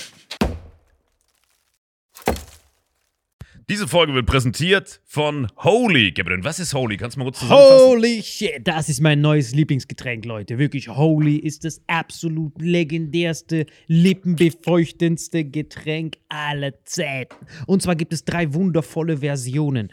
Diese Folge wird präsentiert von Holy. Gabriel, was ist Holy? Kannst du mal kurz zusammenfassen? Holy shit, das ist mein neues Lieblingsgetränk, Leute. Wirklich, Holy ist das absolut legendärste, lippenbefeuchtendste Getränk aller Zeiten. Und zwar gibt es drei wundervolle Versionen,